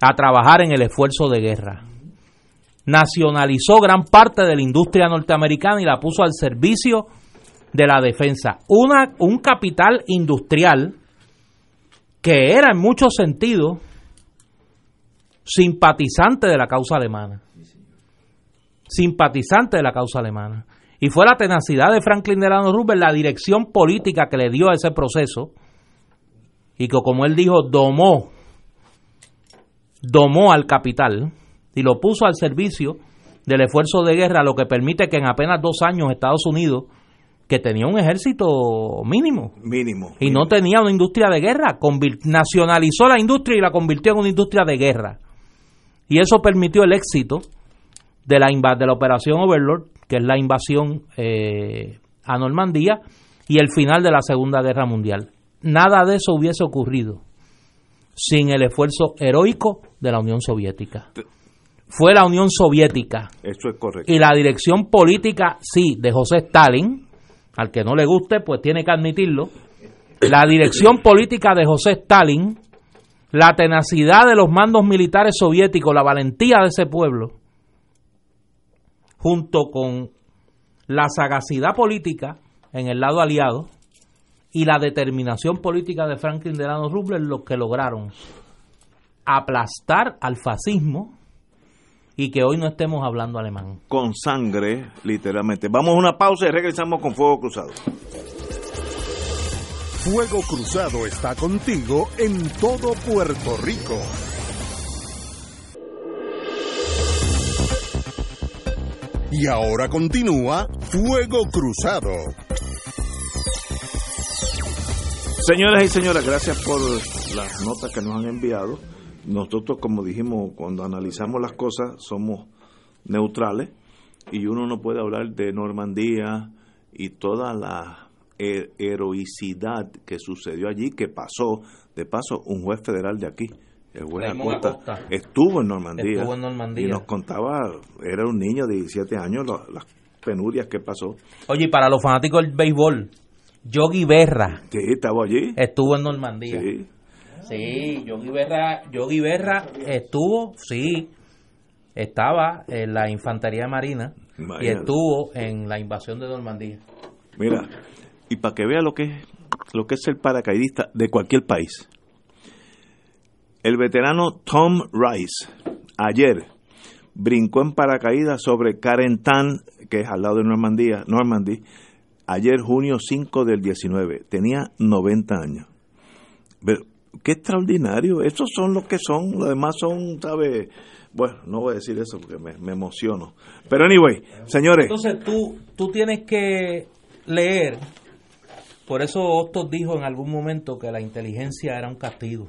a trabajar en el esfuerzo de guerra nacionalizó gran parte de la industria norteamericana y la puso al servicio de la defensa. Un capital industrial que era en muchos sentidos simpatizante de la causa alemana. Simpatizante de la causa alemana. Y fue la tenacidad de Franklin Delano Roosevelt, la dirección política que le dio a ese proceso, y que como él dijo, domó, domó al capital y lo puso al servicio del esfuerzo de guerra, lo que permite que en apenas dos años Estados Unidos, que tenía un ejército mínimo, mínimo y no tenía una industria de guerra, nacionalizó la industria y la convirtió en una industria de guerra. Y eso permitió el éxito de la, de la operación Overlord, que es la invasión eh, a Normandía, y el final de la Segunda Guerra Mundial. Nada de eso hubiese ocurrido sin el esfuerzo heroico de la Unión Soviética fue la Unión Soviética. Eso es correcto. Y la dirección política, sí, de José Stalin, al que no le guste, pues tiene que admitirlo. La dirección política de José Stalin, la tenacidad de los mandos militares soviéticos, la valentía de ese pueblo, junto con la sagacidad política en el lado aliado y la determinación política de Franklin Delano Roosevelt, lo que lograron aplastar al fascismo y que hoy no estemos hablando alemán. Con sangre, literalmente. Vamos a una pausa y regresamos con Fuego Cruzado. Fuego Cruzado está contigo en todo Puerto Rico. Y ahora continúa Fuego Cruzado. Señoras y señores, gracias por las notas que nos han enviado nosotros, como dijimos, cuando analizamos las cosas, somos neutrales y uno no puede hablar de Normandía y toda la heroicidad que sucedió allí, que pasó, de paso, un juez federal de aquí, el juez Acosta, estuvo en Normandía, y nos contaba, era un niño de 17 años, las penurias que pasó. Oye, y para los fanáticos del béisbol, Yogi Berra. Sí, estaba allí. Estuvo en Normandía. Sí. Sí, Yogi Berra, Yogi Berra estuvo, sí, estaba en la Infantería Marina y estuvo en la invasión de Normandía. Mira, y para que vea lo que es lo que es el paracaidista de cualquier país. El veterano Tom Rice ayer brincó en paracaídas sobre Carentan, que es al lado de Normandía, Normandy, ayer junio 5 del 19. Tenía 90 años qué extraordinario. Esos son los que son, los demás son, ¿sabes? Bueno, no voy a decir eso porque me, emociono. Pero anyway, señores. Entonces tú, tú tienes que leer. Por eso Hostos dijo en algún momento que la inteligencia era un castigo.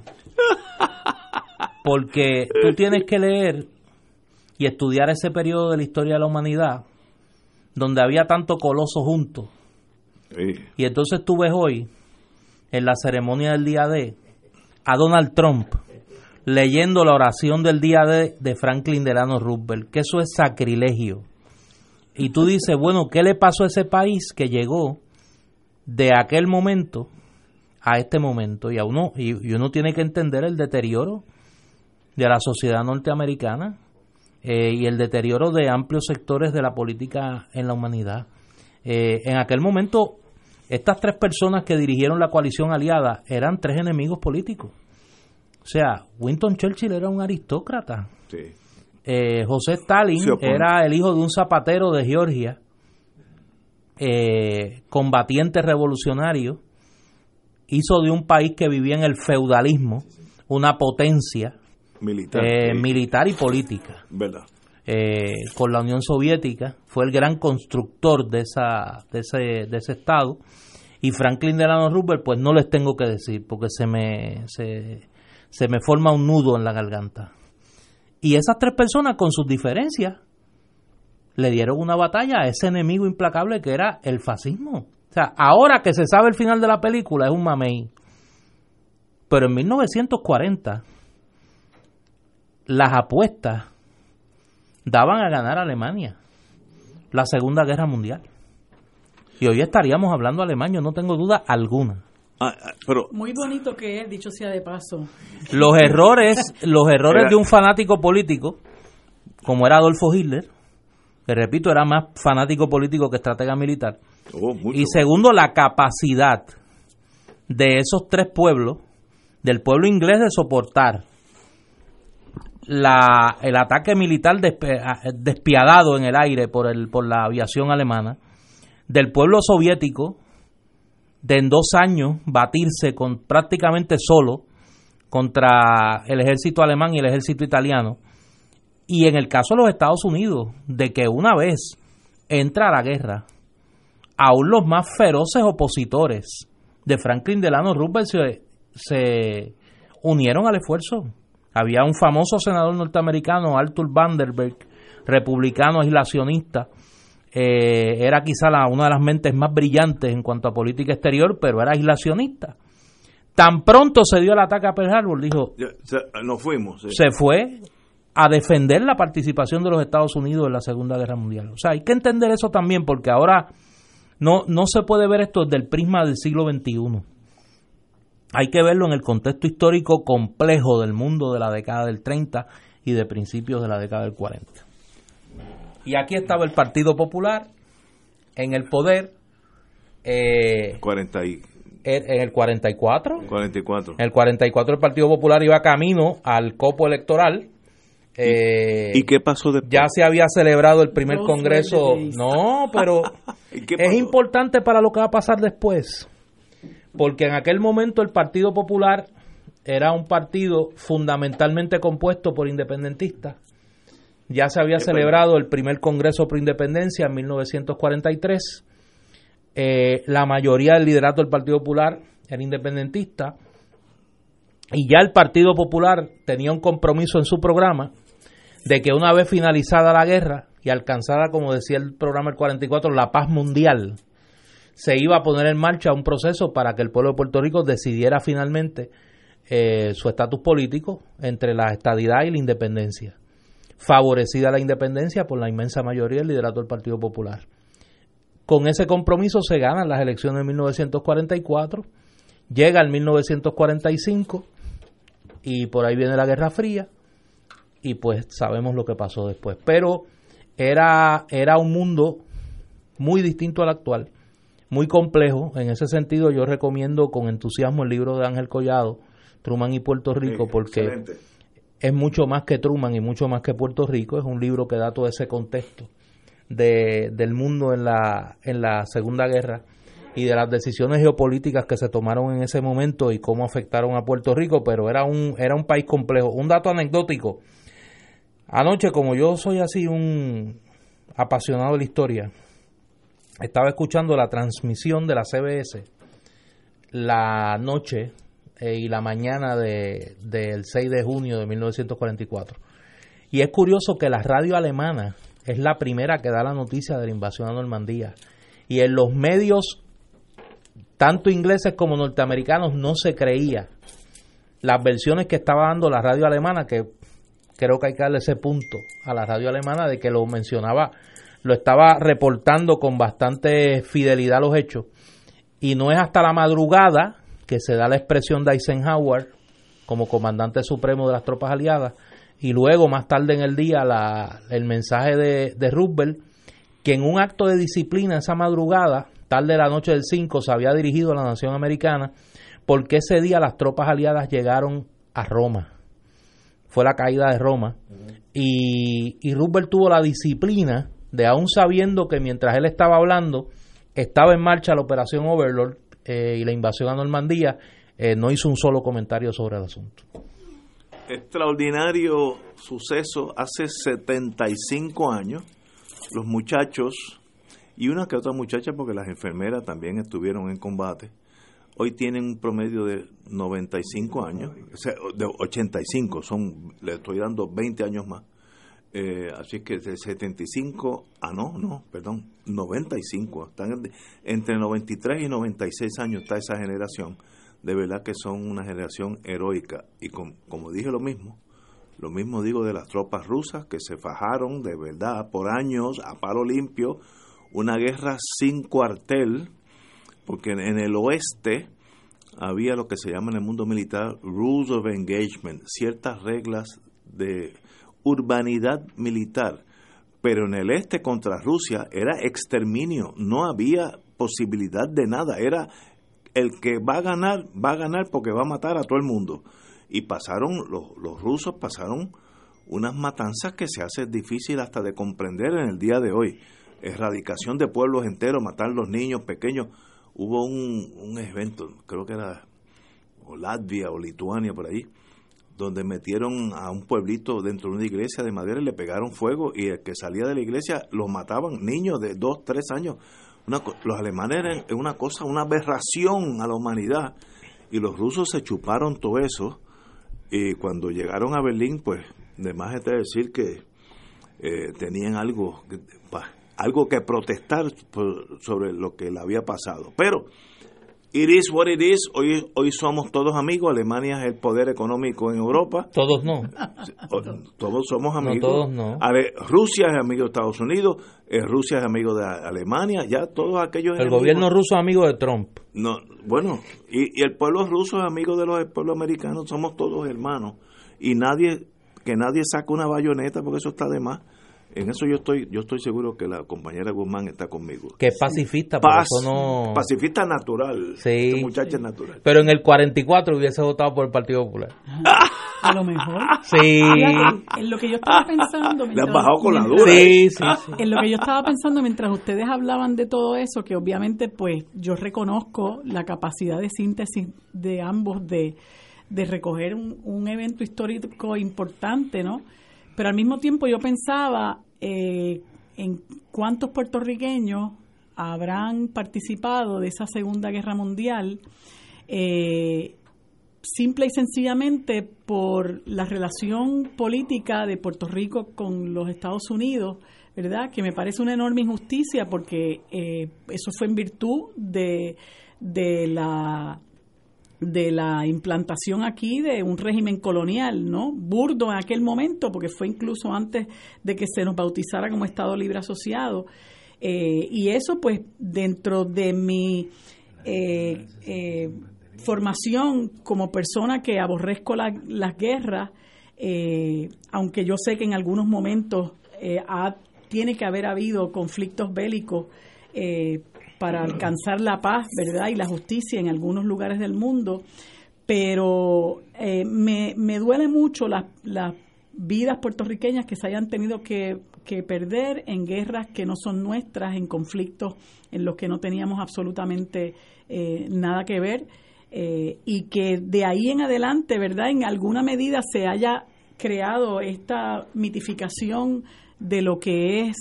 Porque tú tienes que leer y estudiar ese periodo de la historia de la humanidad donde había tanto coloso juntos. Y entonces tú ves hoy, en la ceremonia del día D, a Donald Trump leyendo la oración del día de, de Franklin Delano Roosevelt, que eso es sacrilegio. Y tú dices, bueno, ¿qué le pasó a ese país que llegó de aquel momento a este momento? Y, a uno, y, uno tiene que entender el deterioro de la sociedad norteamericana eh, y el deterioro de amplios sectores de la política en la humanidad. Eh, en aquel momento estas tres personas que dirigieron la coalición aliada eran tres enemigos políticos. O sea, Winston Churchill era un aristócrata. Eh, José Stalin era el hijo de un zapatero de Georgia, eh, combatiente revolucionario, hizo de un país que vivía en el feudalismo una potencia militar, eh, militar y política. ¿Verdad? Eh, con la Unión Soviética, fue el gran constructor de, esa, de, ese, de ese Estado. Y Franklin Delano Roosevelt, pues no les tengo que decir, porque se me, se, se me forma un nudo en la garganta. Y esas tres personas, con sus diferencias, le dieron una batalla a ese enemigo implacable que era el fascismo. O sea, ahora que se sabe el final de la película, es un mamey. Pero en 1940, las apuestas daban a ganar a Alemania la Segunda Guerra Mundial. Y hoy estaríamos hablando alemán, no tengo duda alguna. Ah, ah, pero, Muy bonito que es, dicho sea de paso. Los errores, los errores de un fanático político, como era Adolfo Hitler, que repito, era más fanático político que estratega militar. Oh, y segundo, la capacidad de esos tres pueblos, del pueblo inglés de soportar la, el ataque militar despiadado en el aire por, el, por la aviación alemana, del pueblo soviético, de en dos años batirse con prácticamente solo contra el ejército alemán y el ejército italiano, y en el caso de los Estados Unidos, de que una vez entra la guerra, aún los más feroces opositores de Franklin Delano Roosevelt se, se unieron al esfuerzo. Había un famoso senador norteamericano, Arthur Vanderberg, republicano aislacionista, eh, era quizá la, una de las mentes más brillantes en cuanto a política exterior, pero era aislacionista. Tan pronto se dio el ataque a Pearl Harbor, dijo, nos fuimos. Se fue a defender la participación de los Estados Unidos en la Segunda Guerra Mundial. O sea, hay que entender eso también porque ahora no, no se puede ver esto desde el prisma del siglo XXI. Hay que verlo en el contexto histórico complejo del mundo de la década del 30 y de principios de la década del 40. Y aquí estaba el Partido Popular en el poder. Eh, 40 en el 44. 44. En el 44 el Partido Popular iba camino al copo electoral eh, ¿Y qué pasó después? Ya se había celebrado el primer congreso. No, pero es importante para lo que va a pasar después. Porque en aquel momento el Partido Popular era un partido fundamentalmente compuesto por independentistas. Ya se había celebrado el primer Congreso pro Independencia en 1943. Eh, la mayoría del liderato del Partido Popular era independentista. Y ya el Partido Popular tenía un compromiso en su programa de que una vez finalizada la guerra y alcanzada, como decía el programa el 44, la paz mundial, se iba a poner en marcha un proceso para que el pueblo de Puerto Rico decidiera finalmente eh, su estatus político entre la estadidad y la independencia, favorecida la independencia por la inmensa mayoría del liderato del Partido Popular. Con ese compromiso se ganan las elecciones de 1944, llega el 1945 y por ahí viene la Guerra Fría y pues sabemos lo que pasó después. Pero era, era un mundo muy distinto al actual, muy complejo. En ese sentido yo recomiendo con entusiasmo el libro de Ángel Collado, Truman y Puerto Rico, porque es mucho más que Truman y mucho más que Puerto Rico. Es un libro que da todo ese contexto de, del mundo en la, en la Segunda Guerra y de las decisiones geopolíticas que se tomaron en ese momento y cómo afectaron a Puerto Rico, pero era un, era un país complejo. Un dato anecdótico, Anoche, como yo soy así un apasionado de la historia, estaba escuchando la transmisión de la CBS la noche eh, y la mañana del de, 6 de junio de 1944. Y es curioso que la radio alemana es la primera que da la noticia de la invasión a Normandía. Y en los medios, tanto ingleses como norteamericanos, no se creía las versiones que estaba dando la radio alemana, que creo que hay que darle ese punto a la radio alemana de que lo mencionaba, lo estaba reportando con bastante fidelidad a los hechos. Y no es hasta la madrugada que se da la expresión de Eisenhower como comandante supremo de las tropas aliadas y luego más tarde en el día la, el mensaje de, de Roosevelt que en un acto de disciplina esa madrugada, tarde de la noche del 5, se había dirigido a la nación americana porque ese día las tropas aliadas llegaron a Roma fue la caída de Roma. y, y Roosevelt tuvo la disciplina de, aún sabiendo que mientras él estaba hablando, estaba en marcha la operación Overlord eh, y la invasión a Normandía, eh, no hizo un solo comentario sobre el asunto. Extraordinario suceso hace 75 años. Los muchachos, y una que otra muchacha, porque las enfermeras también estuvieron en combate, hoy tienen un promedio de 95 años, o sea, de 85, son, le estoy dando 20 años más. Eh, así que de 75 a ah, no, no, perdón, 95, están entre 93 y 96 años está esa generación. De verdad que son una generación heroica y como dije lo mismo, lo mismo digo de las tropas rusas que se fajaron de verdad por años a palo limpio, una guerra sin cuartel, porque en el oeste había lo que se llama en el mundo militar rules of engagement, ciertas reglas de urbanidad militar, pero en el este contra Rusia era exterminio, no había posibilidad de nada, era el que va a ganar, va a ganar porque va a matar a todo el mundo. Y pasaron, los, los rusos pasaron unas matanzas que se hace difícil hasta de comprender en el día de hoy. Erradicación de pueblos enteros, matar los niños pequeños. Hubo un, un evento, creo que era o Latvia o Lituania por ahí, donde metieron a un pueblito dentro de una iglesia de madera y le pegaron fuego y el que salía de la iglesia lo mataban, niños de dos, tres años. los alemanes eran una cosa, una aberración a la humanidad y los rusos se chuparon todo eso y cuando llegaron a Berlín, pues de más está decir que eh, tenían algo, algo que protestar sobre lo que le había pasado. Pero It is what it is. Hoy, hoy somos todos amigos. Alemania es el poder económico en Europa. Todos no. Todos somos amigos. todos no. Rusia es amigo de Estados Unidos. Eh, Rusia es amigo de Alemania. Ya todos aquellos. El gobierno ruso es amigo de Trump. No, bueno, y, y el pueblo ruso es amigo de los pueblos americanos. Somos todos hermanos. Y nadie, que nadie saque una bayoneta porque eso está de más en eso yo estoy yo estoy seguro que la compañera Guzmán está conmigo. Que es pacifista, pero eso no... Pacifista natural. Sí. muchacha natural. Pero en el 44 hubiese votado por el Partido Popular. A lo mejor. Sí. En lo que yo estaba pensando... Le han bajado con la duda. Sí, sí, sí. En lo que yo estaba pensando mientras ustedes hablaban de todo eso, que obviamente pues yo reconozco la capacidad de síntesis de ambos de, de recoger un, un evento histórico importante, ¿no? Pero al mismo tiempo yo pensaba eh, en cuántos puertorriqueños habrán participado de esa Segunda Guerra Mundial, eh, simple y sencillamente por la relación política de Puerto Rico con los Estados Unidos, ¿verdad? Que me parece una enorme injusticia porque eh, eso fue en virtud de, de la de la implantación aquí de un régimen colonial, ¿no? Burdo en aquel momento, porque fue incluso antes de que se nos bautizara como Estado Libre Asociado. Eh, y eso, pues, dentro de mi eh, eh, formación como persona que aborrezco las guerras, aunque yo sé que en algunos momentos tiene que haber habido conflictos bélicos para alcanzar la paz, ¿verdad? Y la justicia en algunos lugares del mundo, pero eh, me, me, duele mucho las, las vidas puertorriqueñas que se hayan tenido que, perder en guerras que no son nuestras, en conflictos en los que no teníamos absolutamente eh, nada que ver, eh, y que de ahí en adelante, ¿verdad? En alguna medida se haya creado esta mitificación de lo que es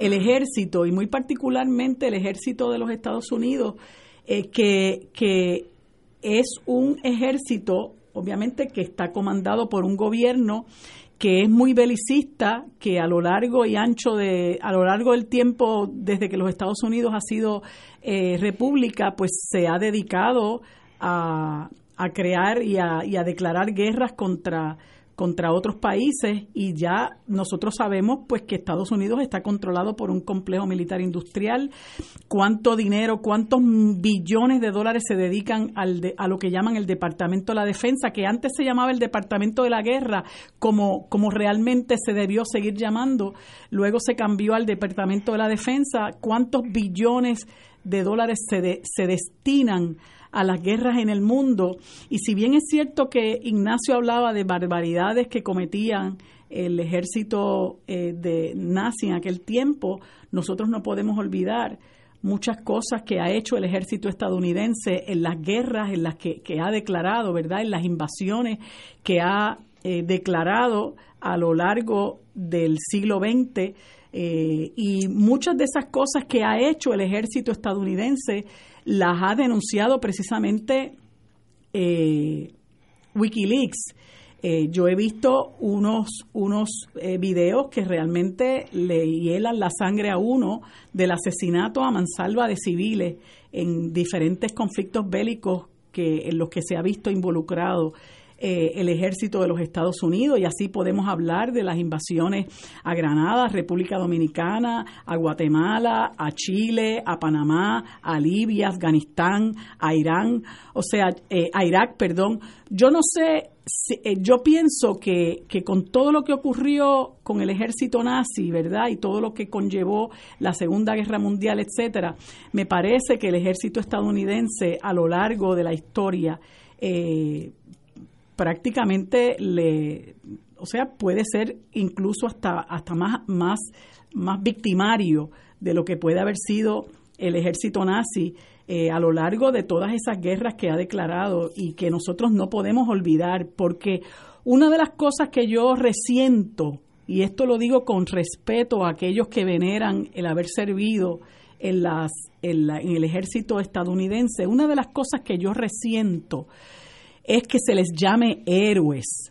el ejército y muy particularmente el ejército de los Estados Unidos, eh, que, que es un ejército, obviamente, que está comandado por un gobierno que es muy belicista, que a lo largo y ancho de, a lo largo del tiempo, desde que los Estados Unidos ha sido eh, república, pues se ha dedicado a, a crear y a, y a declarar guerras contra contra otros países y ya nosotros sabemos pues que Estados Unidos está controlado por un complejo militar industrial, cuánto dinero, cuántos billones de dólares se dedican al a lo que llaman el Departamento de la Defensa, que antes se llamaba el Departamento de la Guerra, como, como realmente se debió seguir llamando, luego se cambió al Departamento de la Defensa, cuántos billones de dólares se, se destinan a las guerras en el mundo. Y si bien es cierto que Ignacio hablaba de barbaridades que cometían el ejército eh, de nazi en aquel tiempo, nosotros no podemos olvidar muchas cosas que ha hecho el ejército estadounidense en las guerras en las que, ha declarado, ¿verdad? En las invasiones que ha eh, declarado a lo largo del siglo XX eh, y muchas de esas cosas que ha hecho el ejército estadounidense las ha denunciado precisamente eh, Wikileaks. Eh, yo he visto unos, unos eh, videos que realmente le hielan la sangre a uno del asesinato a mansalva de civiles en diferentes conflictos bélicos que, en los que se ha visto involucrado eh, el ejército de los Estados Unidos y así podemos hablar de las invasiones a Granada, República Dominicana, a Guatemala, a Chile, a Panamá, a Libia, Afganistán, a Irán, o sea, eh, a Irak, perdón. Yo no sé, eh, yo pienso que, que con todo lo que ocurrió con el ejército nazi, ¿verdad? Y todo lo que conllevó la Segunda Guerra Mundial, etcétera, me parece que el ejército estadounidense a lo largo de la historia prácticamente le, o sea, puede ser incluso hasta, hasta más, más, más victimario de lo que puede haber sido el ejército nazi eh, a lo largo de todas esas guerras que ha declarado y que nosotros no podemos olvidar, porque una de las cosas que yo resiento, y esto lo digo con respeto a aquellos que veneran el haber servido en, las, en, en el ejército estadounidense, una de las cosas que yo resiento es que se les llame héroes.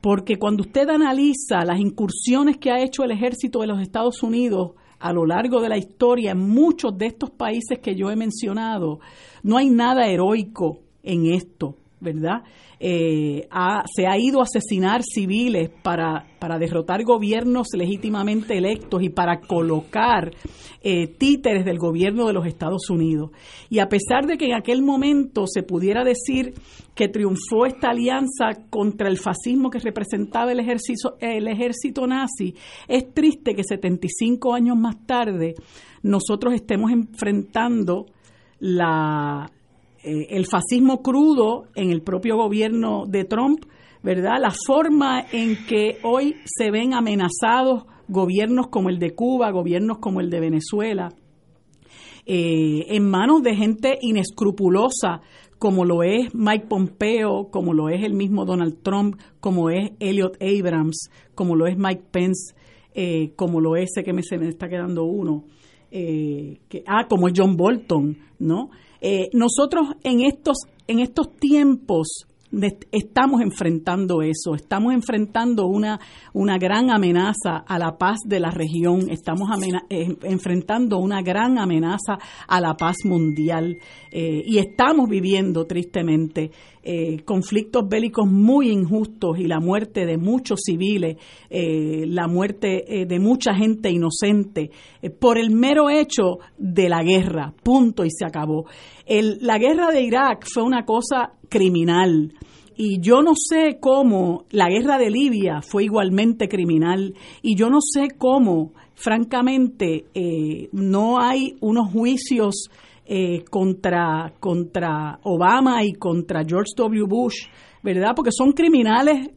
Porque cuando usted analiza las incursiones que ha hecho el ejército de los Estados Unidos a lo largo de la historia en muchos de estos países que yo he mencionado, no hay nada heroico en esto, ¿verdad? Eh, se ha ido a asesinar civiles para, para derrotar gobiernos legítimamente electos y para colocar eh, títeres del gobierno de los Estados Unidos. Y a pesar de que en aquel momento se pudiera decir que triunfó esta alianza contra el fascismo que representaba el ejército, el ejército nazi, es triste que 75 años más tarde nosotros estemos enfrentando la, eh, el fascismo crudo en el propio gobierno de Trump, ¿verdad? La forma en que hoy se ven amenazados gobiernos como el de Cuba, gobiernos como el de Venezuela, eh, en manos de gente inescrupulosa como lo es Mike Pompeo, como lo es el mismo Donald Trump, como es Elliot Abrams, como lo es Mike Pence, eh, como lo es, sé que me, se me está quedando uno, que, ah, como es John Bolton, ¿no? Eh, nosotros en estos, en estos tiempos estamos enfrentando eso, estamos enfrentando una, una gran amenaza a la paz de la región, estamos eh, enfrentando una gran amenaza a la paz mundial eh, y estamos viviendo tristemente eh, conflictos bélicos muy injustos y la muerte de muchos civiles, la muerte de mucha gente inocente por el mero hecho de la guerra, punto y se acabó. La guerra de Irak fue una cosa criminal. Y yo no sé cómo la guerra de Libia fue igualmente criminal. Y yo no sé cómo, francamente, eh, no hay unos juicios eh, contra, contra Obama y contra George W. Bush, ¿verdad? Porque son criminales,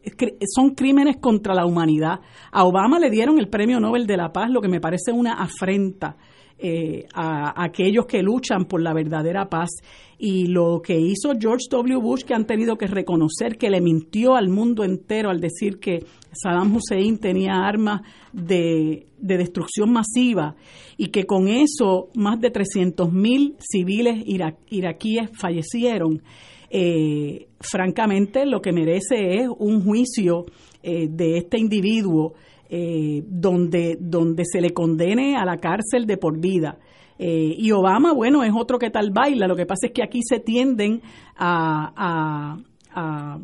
son crímenes contra la humanidad. A Obama le dieron el Premio Nobel de la Paz, lo que me parece una afrenta. Eh, a, aquellos que luchan por la verdadera paz. Y lo que hizo George W. Bush, que han tenido que reconocer que le mintió al mundo entero al decir que Saddam Hussein tenía armas de, destrucción masiva y que con eso más de 300.000 civiles iraquíes fallecieron. Eh, francamente, lo que merece es un juicio eh, de este individuo eh, donde, donde se le condene a la cárcel de por vida. Eh, y Obama, bueno, es otro que tal baila. Lo que pasa es que aquí se tienden a, a,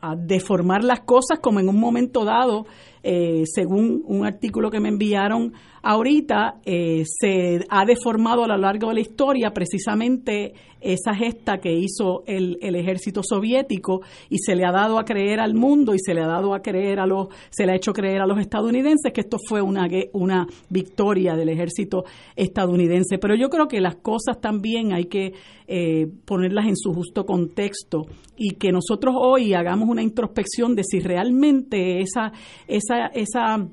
a deformar las cosas como en un momento dado eh, según un artículo que me enviaron ahorita, eh, se ha deformado a lo largo de la historia precisamente esa gesta que hizo el, el, ejército soviético y se le ha dado a creer al mundo y se le ha dado a creer a los, se le ha hecho creer a los estadounidenses que esto fue una, una victoria del ejército estadounidense. Pero yo creo que las cosas también hay que eh, ponerlas en su justo contexto y que nosotros hoy hagamos una introspección de si realmente esa, esa esa,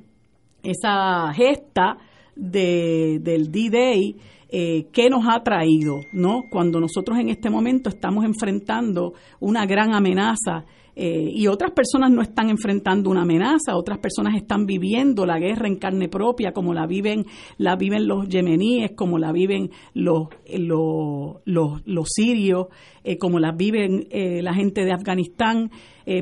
esa, gesta de, del D-Day eh, qué nos ha traído, ¿no? Cuando nosotros en este momento estamos enfrentando una gran amenaza eh, y otras personas no están enfrentando una amenaza, otras personas están viviendo la guerra en carne propia, como la viven, la viven los yemeníes, como la viven los, los, los, sirios, eh, como la viven eh, la gente de Afganistán.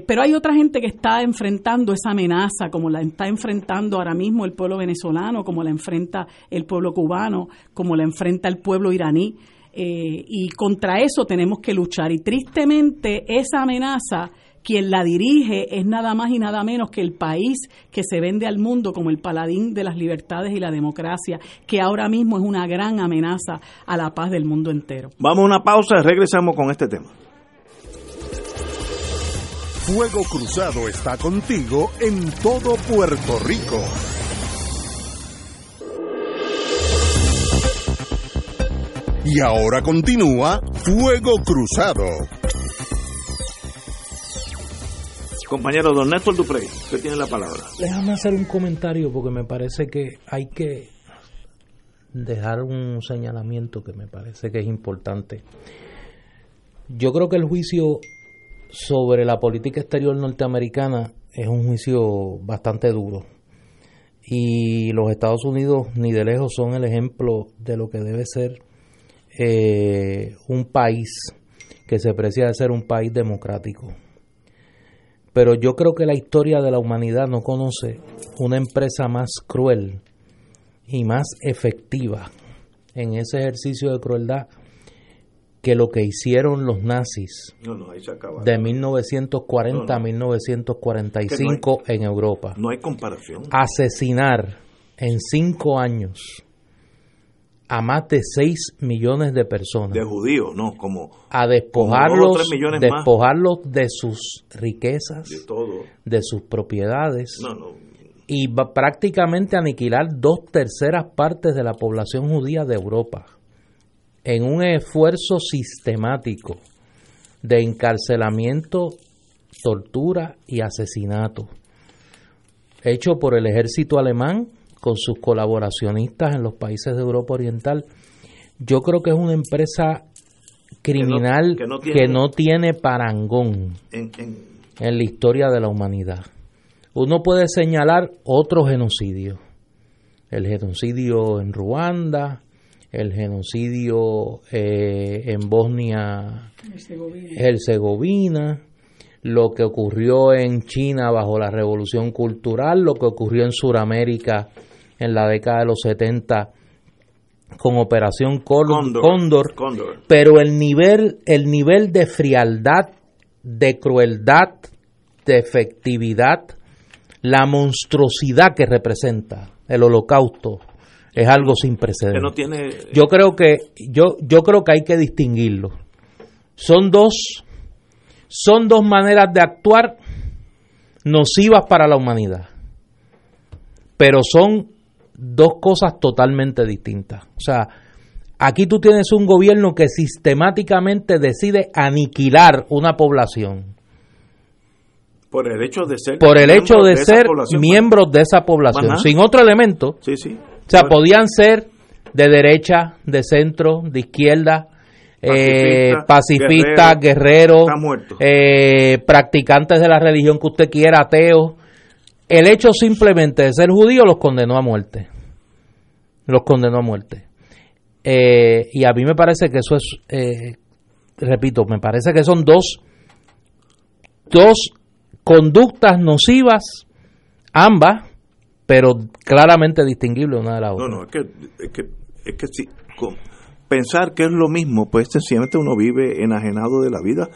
pero hay otra gente que está enfrentando esa amenaza, como la está enfrentando ahora mismo el pueblo venezolano, como la enfrenta el pueblo cubano, como la enfrenta el pueblo iraní. y contra eso tenemos que luchar. Y tristemente esa amenaza quien la dirige es nada más y nada menos que el país que se vende al mundo como el paladín de las libertades y la democracia, que ahora mismo es una gran amenaza a la paz del mundo entero. Vamos a una pausa y regresamos con este tema. Fuego Cruzado está contigo en todo Puerto Rico. Y ahora continúa Fuego Cruzado. Compañero don Néstor Duprey, usted tiene la palabra. Déjame hacer un comentario porque me parece que hay que dejar un señalamiento que me parece que es importante. Yo creo que el juicio sobre la política exterior norteamericana es un juicio bastante duro. Y los Estados Unidos ni de lejos son el ejemplo de lo que debe ser eh, un país que se precia de ser un país democrático. Pero yo creo que la historia de la humanidad no conoce una empresa más cruel y más efectiva en ese ejercicio de crueldad que lo que hicieron los nazis de 1940 a 1945 en Europa. No hay comparación. Asesinar en cinco años a más de 6 millones de personas. De judíos, ¿no? Como. A despojarlos, despojarlos de sus riquezas, de, todo. de sus propiedades. No, no. Y prácticamente aniquilar dos terceras partes de la población judía de Europa en un esfuerzo sistemático de encarcelamiento, tortura y asesinato, hecho por el ejército alemán con sus colaboracionistas en los países de Europa Oriental, yo creo que es una empresa criminal que no, tiene, parangón en, en la historia de la humanidad. Uno puede señalar otro genocidio, el genocidio en Ruanda, el genocidio eh, en Bosnia Herzegovina, lo que ocurrió en China bajo la revolución cultural, lo que ocurrió en Sudamérica en la década de los 70 con Operación Cóndor, pero el nivel, el nivel de frialdad, de crueldad, de efectividad, la monstruosidad que representa el holocausto es algo sin precedentes. Yo creo que yo yo creo que hay que distinguirlo. Son dos son dos maneras de actuar nocivas para la humanidad. Pero son dos cosas totalmente distintas. O sea, aquí tú tienes un gobierno que sistemáticamente decide aniquilar una población. Por el hecho de ser, por el hecho de, ser miembros de esa población, sin otro elemento. Sí, sí. O sea, podían ser de derecha, de centro, de izquierda, pacifistas, eh, guerreros, eh, practicantes de la religión que usted quiera, ateos. El hecho simplemente de ser judío los condenó a muerte. Los condenó a muerte. Eh, y a mí me parece que eso es, repito, me parece que son dos, dos conductas nocivas, ambas, pero claramente distinguible una de la otra. No, no, es que, es que, es que si, pensar que es lo mismo, pues sencillamente uno vive enajenado de la vida.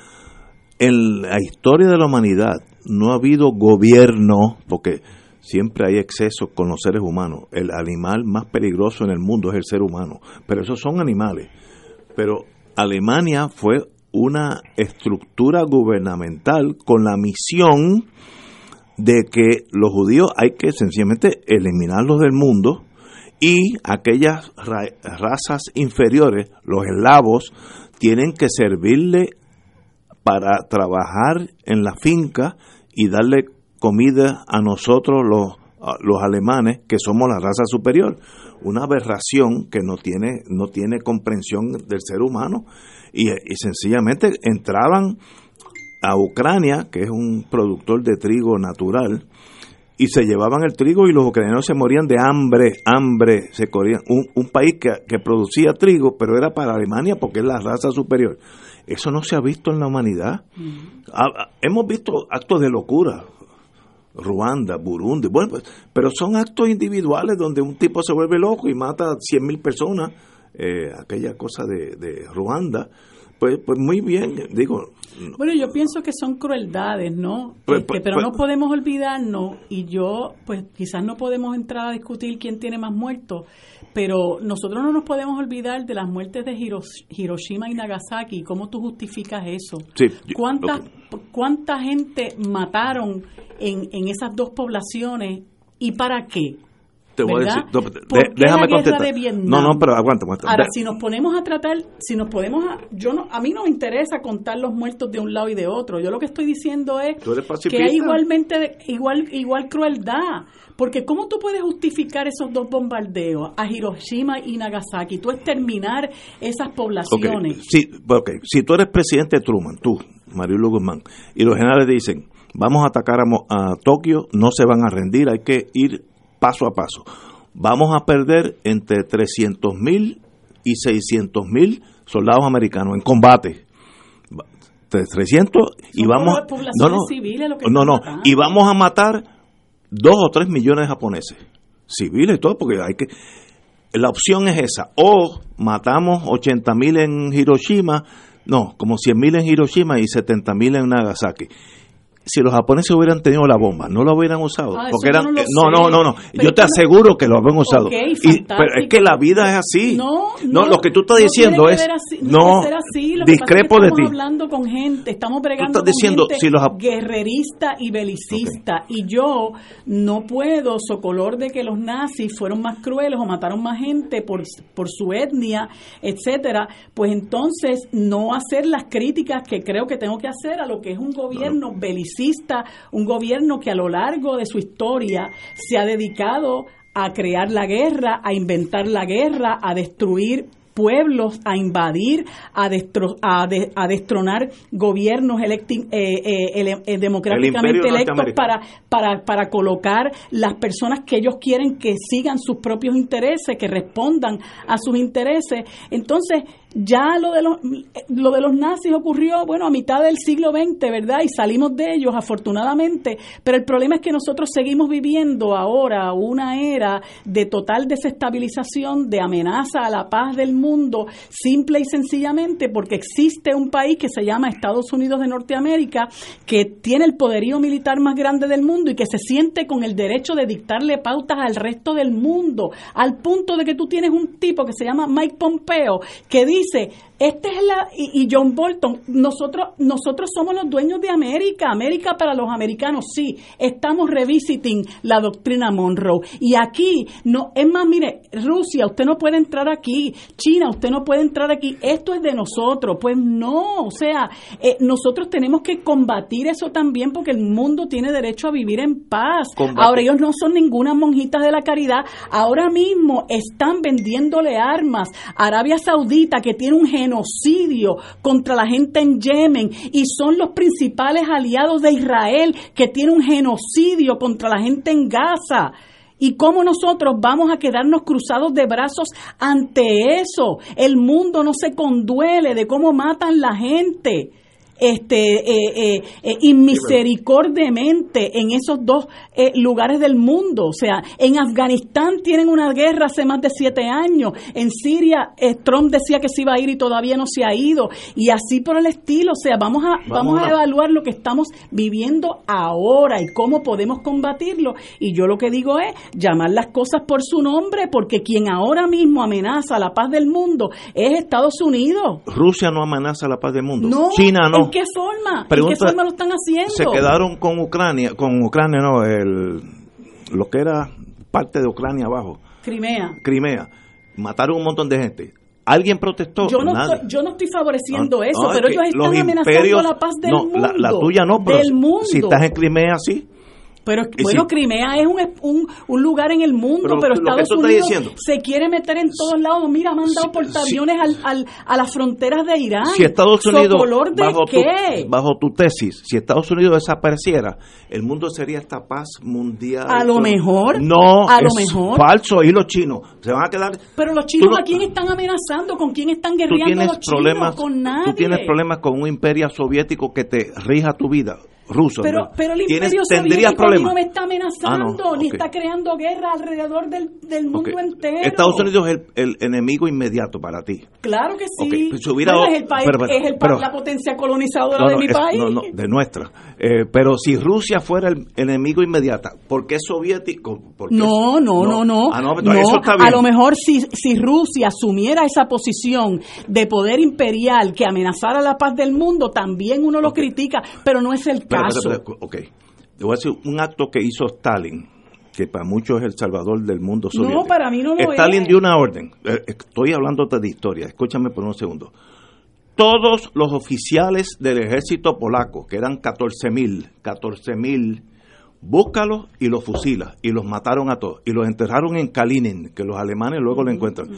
En la historia de la humanidad no ha habido gobierno, porque siempre hay exceso con los seres humanos. El animal más peligroso en el mundo es el ser humano, pero esos son animales. Pero Alemania fue una estructura gubernamental con la misión de que los judíos hay que sencillamente eliminarlos del mundo y aquellas razas inferiores, los eslavos, tienen que servirle para trabajar en la finca y darle comida a nosotros los, los alemanes que somos la raza superior. Una aberración que no tiene no tiene comprensión del ser humano. Y, y sencillamente entraban a Ucrania, que es un productor de trigo natural, y se llevaban el trigo y los ucranianos se morían de hambre, hambre, se corrían. Un, un país que, que, producía trigo, pero era para Alemania porque es la raza superior. Eso no se ha visto en la humanidad. hemos visto actos de locura, Ruanda, Burundi, bueno, pues, pero son actos individuales donde un tipo se vuelve loco y mata a 100 mil personas, eh, aquella cosa de, de Ruanda pues, pues muy bien, digo. Bueno, yo pienso que son crueldades, ¿no? Pues, este, pues, pero no podemos olvidarnos, y yo, pues quizás no podemos entrar a discutir quién tiene más muertos, pero nosotros no nos podemos olvidar de las muertes de Hiroshima y Nagasaki. ¿Cómo tú justificas eso? Sí, ¿Cuánta, ¿Cuánta gente mataron en, en esas dos poblaciones y para qué? Te voy a ¿verdad? decir, no. No, no, pero aguanta, aguanta. Ahora, De- si nos ponemos a tratar, si nos podemos, a, yo no, a mí no me interesa contar los muertos de un lado y de otro. Yo lo que estoy diciendo es que hay igualmente, igual, igual crueldad. Porque ¿cómo tú puedes justificar esos dos bombardeos a Hiroshima y Nagasaki? Tú exterminar esas poblaciones. Si, ok, si tú eres presidente Truman, tú, Marilu Guzmán, y los generales dicen, vamos a atacar a, a Tokio, no se van a rendir, hay que ir paso a paso. Vamos a perder entre 300 mil y 600 mil soldados americanos en combate. Va- 300 y vamos no no no no y vamos a matar dos o tres millones de japoneses civiles y todo porque hay que la opción es esa. O matamos 80 mil en Hiroshima, no, como 100 mil en Hiroshima y 70 mil en Nagasaki. Si los japoneses hubieran tenido la bomba, no la hubieran usado. Ah, porque eran, no no, no, no, Yo te aseguro que lo habían usado. Ok, Y- pero es que la vida es así. No, no, lo que tú estás diciendo es. así, no, así. Lo que pasa es que discrepo de estamos ti. hablando con gente, estamos bregando estás con diciendo, gente si los guerrerista y belicista. Y yo no puedo, socolor de que los nazis fueron más crueles o mataron más gente por, por su etnia, etcétera, pues entonces no hacer las críticas que creo que tengo que hacer a lo que es un gobierno belicista, un gobierno que a lo largo de su historia se ha dedicado a crear la guerra, a inventar la guerra, a destruir pueblos, a invadir, a, destro- a, de- a destronar gobiernos electi- eh, eh, eh, democráticamente electos para, para, para colocar las personas que ellos quieren que sigan sus propios intereses, que respondan a sus intereses. Entonces, ya lo de los, lo de los nazis ocurrió, bueno, a mitad del siglo XX, ¿verdad? Y salimos de ellos, afortunadamente, pero el problema es que nosotros seguimos viviendo ahora una era de total desestabilización, de amenaza a la paz del mundo, simple y sencillamente porque existe un país que se llama Estados Unidos de Norteamérica, que tiene el poderío militar más grande del mundo y que se siente con el derecho de dictarle pautas al resto del mundo, al punto de que tú tienes un tipo que se llama Mike Pompeo, que dice, dice, este es la y, y John Bolton, nosotros nosotros somos los dueños de América, América para los americanos, sí, estamos revisiting la doctrina Monroe y aquí no es más, mire, Rusia, usted no puede entrar aquí, China, usted no puede entrar aquí, esto es de nosotros, pues no, o sea, eh, nosotros tenemos que combatir eso también porque el mundo tiene derecho a vivir en paz. Combate- Ahora ellos no son ninguna monjitas de la caridad, ahora mismo están vendiéndole armas a Arabia Saudita que tiene un genocidio contra la gente en Yemen y son los principales aliados de Israel que tiene un genocidio contra la gente en Gaza. ¿Y cómo nosotros vamos a quedarnos cruzados de brazos ante eso? El mundo no se conduele de cómo matan la gente este eh, eh, eh, inmisericordiamente en esos dos eh, lugares del mundo. O sea, en Afganistán tienen una guerra hace más de siete años. En Siria, eh, Trump decía que se iba a ir y todavía no se ha ido. Y así por el estilo. O sea, vamos a, vamos, a evaluar lo que estamos viviendo ahora y cómo podemos combatirlo. Y yo lo que digo es llamar las cosas por su nombre, porque quien ahora mismo amenaza la paz del mundo es Estados Unidos. Rusia no amenaza la paz del mundo. No, China no. ¿En qué forma? ¿En Pregunta- qué forma lo están haciendo? se quedaron con Ucrania, con Ucrania no, el, lo que era parte de Ucrania abajo, Crimea. Crimea. Mataron un montón de gente. ¿Alguien protestó? Yo no, Nadie. estoy, yo no estoy favoreciendo No, eso, no, pero ellos los están amenazando imperios- la paz del mundo. La, la tuya no, pero del mundo. si estás en Crimea, sí. Pero Y bueno, Crimea es un, un, un lugar en el mundo, Pero Estados tú Unidos diciendo- se quiere meter en todos lados. Mira, ha mandado Si- portaaviones al, al, a las fronteras de Irán. Si Estados Unidos, ¿Socolor de bajo, qué? Tu, bajo tu tesis, si Estados Unidos desapareciera, el mundo sería esta paz mundial. A lo mejor, No, a lo es mejor. falso. Y los chinos se van a quedar. Pero los chinos, Tú no- ¿a quién están amenazando? ¿Con quién están Tú guerreando tienes los chinos? problemas. Con nadie. Tú tienes problemas con un imperio soviético que te rija tu vida. Ruso. Pero, ¿no? pero el imperio tendrías problemas. no me está amenazando, Ah, no, ni está creando guerra alrededor del, del mundo entero. Estados Unidos es el, el enemigo inmediato para ti. Claro que sí. Pues hubiera- Bueno, es el país, pero, pero, es el pero- la potencia colonizadora No, de no, mi es- país. no, no, de nuestra. Eh, pero si Rusia fuera el enemigo inmediato, ¿por qué soviético? ¿Por qué- No, no, no, no. Ah, no, pero No, eso está bien. A lo mejor si, si Rusia asumiera esa posición de poder imperial que amenazara la paz del mundo, también uno lo critica, pero no es el Espera, caso. espera, espera, ok. Te voy a decir un acto que hizo Stalin, que para muchos es el salvador del mundo soviético. No, para mí no lo Stalin es. dio una orden. Eh, Estoy hablando de historia. Escúchame por un segundo. Todos los oficiales del ejército polaco, que eran 14 mil, 14 mil, búscalos y los fusilas. Y los mataron a todos. Y los enterraron en Kalinin, que los alemanes luego lo encuentran.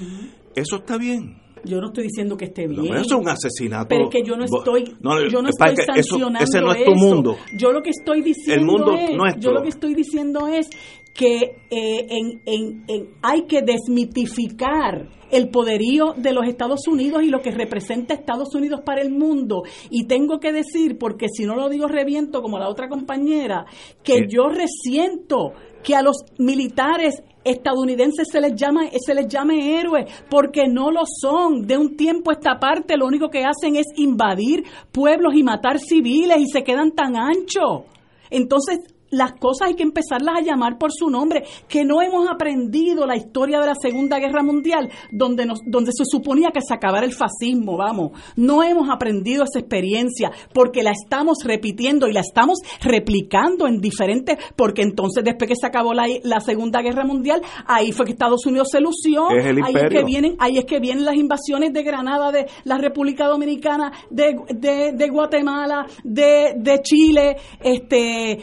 Eso está bien. Yo no estoy diciendo que esté No, bien. pero eso es un asesinato. Pero es que yo no estoy, No, yo no estoy eso- sancionando ese no es tu eso. mundo. Yo lo que estoy diciendo El mundo es, nuestro. yo lo que estoy diciendo es que eh, en, en- en- hay que desmitificar el poderío de los Estados Unidos y lo que representa Estados Unidos para el mundo. Y tengo que decir, porque si no lo digo reviento como la otra compañera, que yo resiento que a los militares estadounidenses se les llama se les llame héroes porque no lo son. De un tiempo a esta parte lo único que hacen es invadir pueblos y matar civiles y se quedan tan anchos. Entonces las cosas hay que empezarlas a llamar por su nombre, que no hemos aprendido la historia de la Segunda Guerra Mundial, donde, nos, donde se suponía que se acabara el fascismo, vamos. No hemos aprendido esa experiencia, porque la estamos repitiendo y la estamos replicando en diferentes, porque entonces después que se acabó la, la Segunda Guerra Mundial, ahí fue que Estados Unidos se lució, Es el ahí es que vienen, ahí es que vienen las invasiones de Granada, de la República Dominicana, de, de, de Guatemala, de, de Chile, este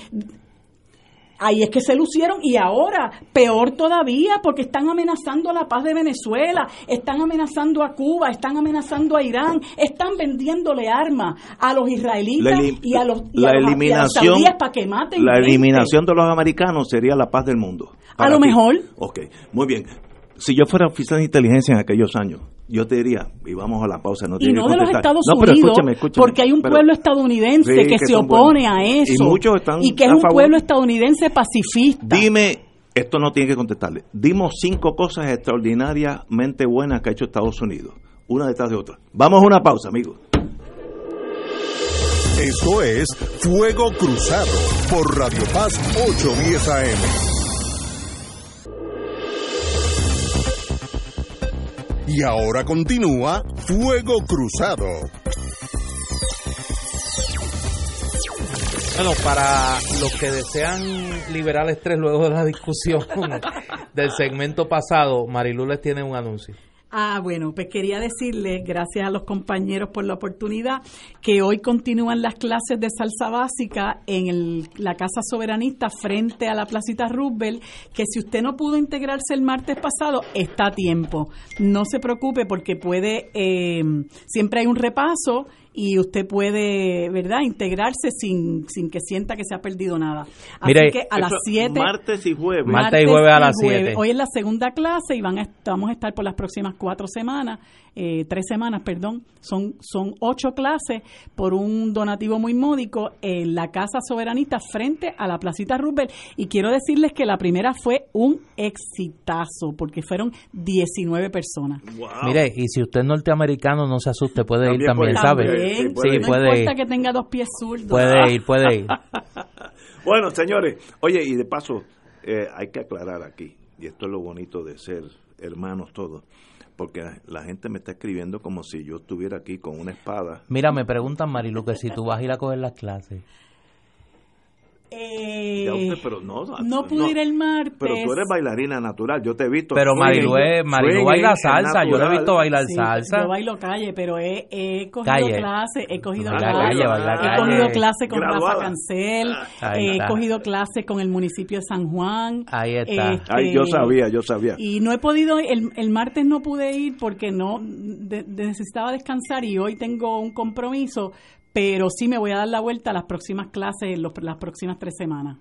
Ahí es que se lucieron y ahora peor todavía porque están amenazando la paz de Venezuela, están amenazando a Cuba, están amenazando a Irán, están vendiéndole armas a los israelitas y a los, y la a los- y a los eliminación- para que maten La gente. eliminación de los americanos sería la paz del mundo. A lo ti. mejor. Ok, muy bien. Si yo fuera oficial de inteligencia en aquellos años, yo te diría, y vamos a la pausa, no y tienes no que de los. Estados No, pero Unidos, escúchame, escúchame, porque hay un pero- pueblo estadounidense Sí, que, que se opone buenos. a Y eso muchos están y que es un favor. pueblo estadounidense pacifista. Dime, esto no tiene que contestarle. Dimos cinco cosas extraordinariamente buenas que ha hecho Estados Unidos, una detrás de otra. Vamos a una pausa, amigos. Esto es Fuego Cruzado por Radio Paz 810 AM. Y ahora continúa Fuego Cruzado. Bueno, para los que desean liberar el estrés luego de la discusión del segmento pasado, Marilu les tiene un anuncio. Ah, bueno, pues quería decirles, gracias a los compañeros por la oportunidad, que hoy continúan las clases de salsa básica en el- la Casa Soberanista frente a la Placita Roosevelt, que si usted no pudo integrarse el martes pasado, está a tiempo. No se preocupe porque puede, eh, siempre hay un repaso y usted puede, ¿verdad?, integrarse sin, sin que sienta que se ha perdido nada. Así Mire, que a las Eso, 7... Martes y jueves. Martes y jueves a las jueves. 7. Hoy es la segunda clase y van a, vamos a estar por las próximas cuatro semanas, eh, tres semanas, perdón. Son, son ocho clases por un donativo muy módico en la Casa Soberanista frente a la Placita Roosevelt. Y quiero decirles que la primera fue un exitazo porque fueron 19 personas. Wow. Mire, y si usted es norteamericano, no se asuste, puede ir También también, puede Sí, puede no puede importa ir. que tenga dos pies zurdos. Puede ir, puede ir. Bueno, señores, oye, y de paso, eh, hay que aclarar aquí, y esto es lo bonito de ser hermanos todos, porque la gente me está escribiendo como si yo estuviera aquí con una espada. Mira, me preguntan, Marilu, que si tú vas a ir a coger las clases. Eh, Ya usted, pero no, no pude ir el martes. Pero tú eres bailarina natural, yo te he visto. Pero Marilu, baila salsa, yo le he visto bailar Sí, salsa. Yo bailo calle, pero he, he cogido Calle. clases, he cogido calle, baila he calle. cogido clases con Graduada. Rafa Cancel, he cogido clases con el municipio de San Juan. Ahí está. Este, Ay, yo sabía, yo sabía. Y no he podido, el, el martes no pude ir porque no de- necesitaba descansar y hoy tengo un compromiso, pero sí me voy a dar la vuelta a las próximas clases, en los- las próximas tres semanas.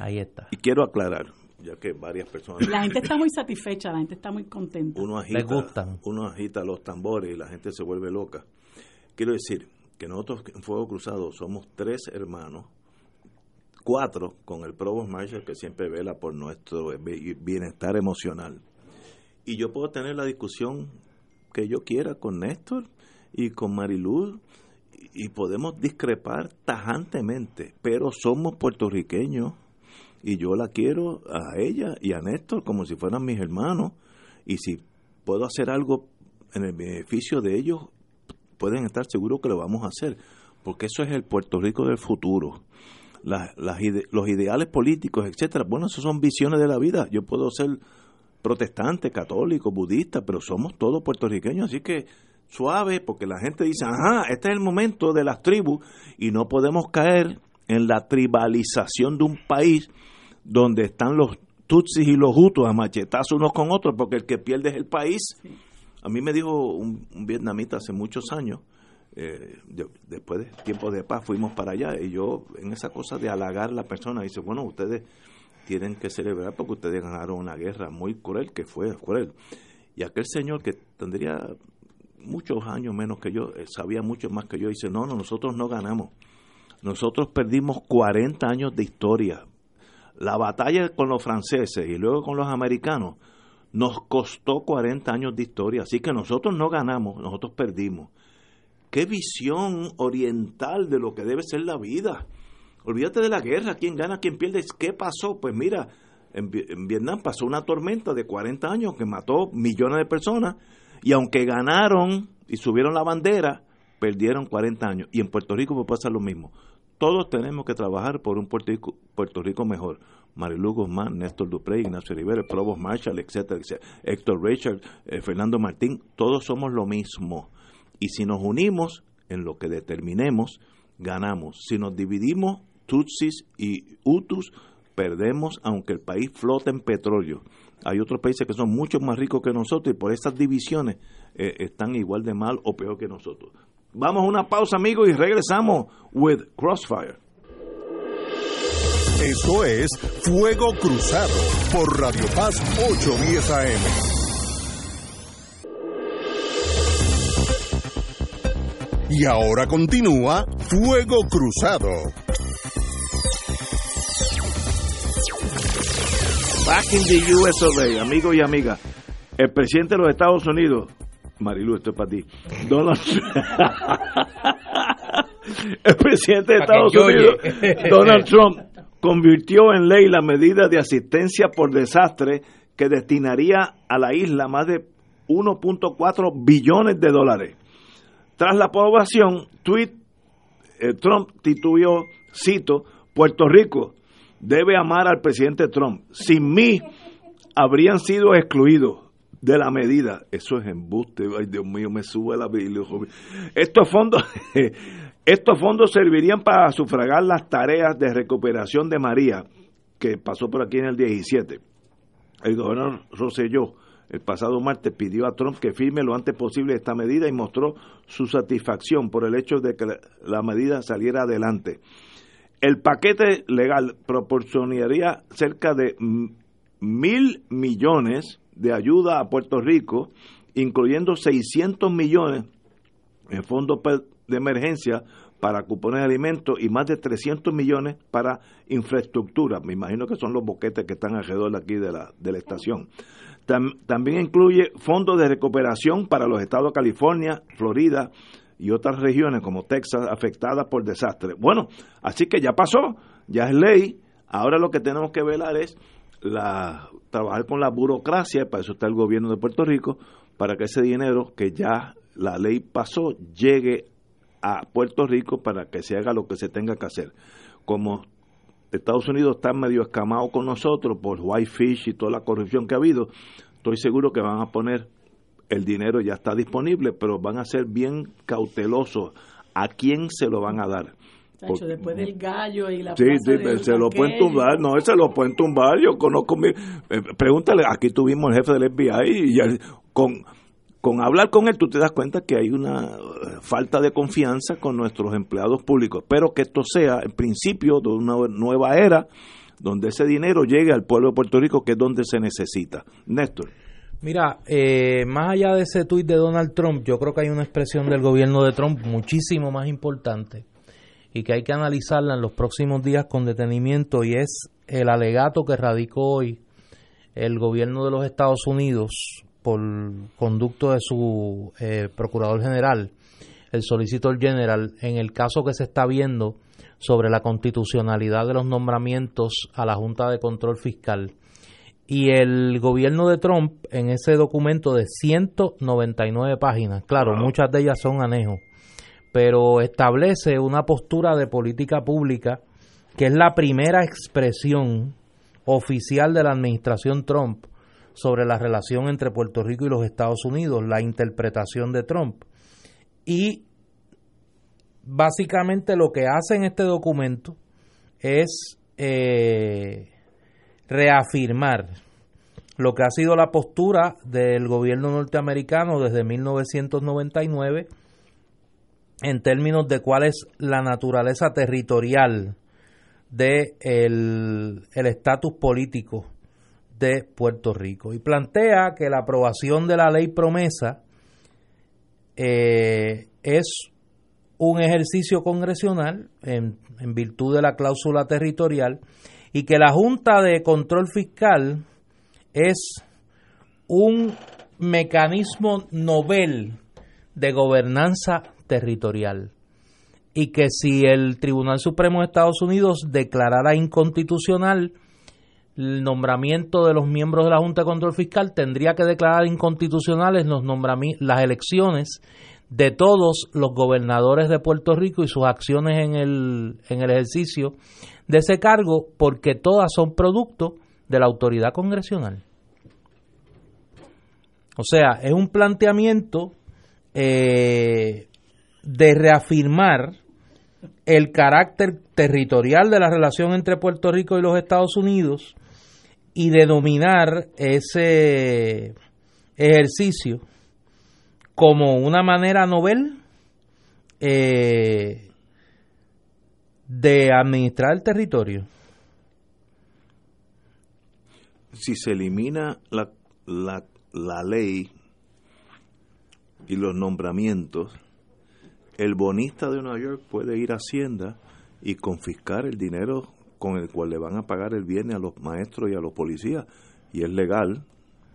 Ahí está. Y quiero aclarar, ya que varias personas... La gente está muy satisfecha, la gente está muy contenta. uno agita, Les gustan. uno agita los tambores y la gente se vuelve loca. Quiero decir que nosotros en Fuego Cruzado somos tres hermanos, cuatro con el Provost Marshall que siempre vela por nuestro bi- bienestar emocional. Y yo puedo tener la discusión que yo quiera con Néstor y con Mariluz y podemos discrepar tajantemente, pero somos puertorriqueños y yo la quiero a ella y a Néstor como si fueran mis hermanos y si puedo hacer algo en el beneficio de ellos pueden estar seguros que lo vamos a hacer porque eso es el Puerto Rico del futuro los ideales políticos, etcétera. Bueno, eso son visiones de la vida. Yo puedo ser protestante, católico, budista, pero somos todos puertorriqueños, así que suave, porque la gente dice, ajá, este es el momento de las tribus y no podemos caer en la tribalización de un país donde están los tutsis y los hutus a machetazos unos con otros, porque el que pierde es el país. A mí me dijo un, vietnamita hace muchos años, eh, después de tiempos de paz fuimos para allá y yo en esa cosa de halagar a la persona dice bueno ustedes tienen que celebrar porque ustedes ganaron una guerra muy cruel que fue cruel y aquel señor que tendría muchos años menos que yo eh, sabía mucho más que yo dice no no nosotros no ganamos nosotros perdimos 40 años de historia la batalla con los franceses y luego con los americanos nos costó 40 años de historia así que nosotros no ganamos nosotros perdimos qué visión oriental de lo que debe ser la vida. Olvídate de la guerra, quién gana, quién pierde. ¿Qué pasó? Pues mira, en, Vietnam pasó una tormenta de 40 años que mató millones de personas y aunque ganaron y subieron la bandera, perdieron 40 años. Y en Puerto Rico pues pasa lo mismo. Todos tenemos que trabajar por un Puerto Rico, Puerto Rico mejor. Marilu Guzmán, Néstor Dupré, Ignacio Rivera, Provost Marshall, etcétera, etcétera. Héctor Richard, eh, Fernando Martín, todos somos lo mismo. Y si nos unimos en lo que determinemos, ganamos. Si nos dividimos, Tutsis y Hutus, perdemos aunque el país flote en petróleo. Hay otros países que son mucho más ricos que nosotros y por estas divisiones eh, están igual de mal o peor que nosotros. Vamos a una pausa, amigos, y regresamos with Crossfire. Esto es Fuego Cruzado por Radio Paz 810 AM. Y ahora continúa Fuego Cruzado. Back in the US amigos y amigas. El presidente de los Estados Unidos, Marilu, esto es para ti. Donald El presidente de Estados Unidos, Donald Trump, convirtió en ley la medida de asistencia por desastre que destinaría a la isla más de 1.4 billones de dólares. Tras la aprobación, tweet, eh, Trump tituló, cito, Puerto Rico debe amar al presidente Trump. Sin mí habrían sido excluidos de la medida. Eso es embuste. Ay, Dios mío, me sube la Biblia. Estos fondos, estos fondos servirían para sufragar las tareas de recuperación de María, que pasó por aquí en el 17. El gobernador Rosselló el pasado martes pidió a Trump que firme lo antes posible esta medida y mostró su satisfacción por el hecho de que la medida saliera adelante. El paquete legal proporcionaría cerca de mil millones de ayuda a Puerto Rico, incluyendo 600 millones en fondos de emergencia para cupones de alimentos y más de 300 millones para infraestructura. Me imagino que son los boquetes que están alrededor de aquí de la, de la estación también incluye fondos de recuperación para los estados de California, Florida y otras regiones como Texas afectadas por desastres. Bueno, así que ya pasó, ya es ley. Ahora lo que tenemos que velar es la, trabajar con la burocracia, para eso está el gobierno de Puerto Rico, para que ese dinero que ya la ley pasó llegue a Puerto Rico para que se haga lo que se tenga que hacer. Como Estados Unidos está medio escamado con nosotros por Whitefish y toda la corrupción que ha habido, estoy seguro que van a poner el dinero ya está disponible, pero van a ser bien cautelosos a quién se lo van a dar. después del gallo y la Sí, sí se lo pueden tumbar, no, se lo pueden tumbar, yo conozco mi, eh, pregúntale, aquí tuvimos el jefe del FBI y con con hablar con él tú te das cuenta que hay una eh, falta de confianza con nuestros empleados públicos. Espero que esto sea el principio de una nueva era donde ese dinero llegue al pueblo de Puerto Rico, que es donde se necesita. Néstor. Mira, eh, más allá de ese tuit de Donald Trump, yo creo que hay una expresión del gobierno de Trump muchísimo más importante y que hay que analizarla en los próximos días con detenimiento y es el alegato que radicó hoy el gobierno de los Estados Unidos por conducto de su eh, procurador general, el solicitor general, en el caso que se está viendo sobre la constitucionalidad de los nombramientos a la Junta de Control Fiscal. Y el gobierno de Trump, en ese documento de 199 páginas, claro, muchas de ellas son anejos, pero establece una postura de política pública que es la primera expresión oficial de la administración Trump sobre la relación entre Puerto Rico y los Estados Unidos, la interpretación de Trump. Y básicamente lo que hace en este documento es eh, reafirmar lo que ha sido la postura del gobierno norteamericano desde 1999 en términos de cuál es la naturaleza territorial de el estatus político de Puerto Rico. Y plantea que la aprobación de la ley promesa eh, es un ejercicio congresional en virtud de la cláusula territorial y que la Junta de Control Fiscal es un mecanismo novel de gobernanza territorial. Y que si el Tribunal Supremo de Estados Unidos declarara inconstitucional el nombramiento de los miembros de la Junta de Control Fiscal, tendría que declarar inconstitucionales los las elecciones de todos los gobernadores de Puerto Rico y sus acciones en el, en el ejercicio de ese cargo, porque todas son producto de la autoridad congresional. O sea, es un planteamiento eh, de reafirmar el carácter territorial de la relación entre Puerto Rico y los Estados Unidos y denominar ese ejercicio como una manera novel eh, de administrar el territorio. Si se elimina la, la, la ley y los nombramientos, el bonista de Nueva York puede ir a Hacienda y confiscar el dinero con el cual le van a pagar el viernes a los maestros y a los policías. Y es legal,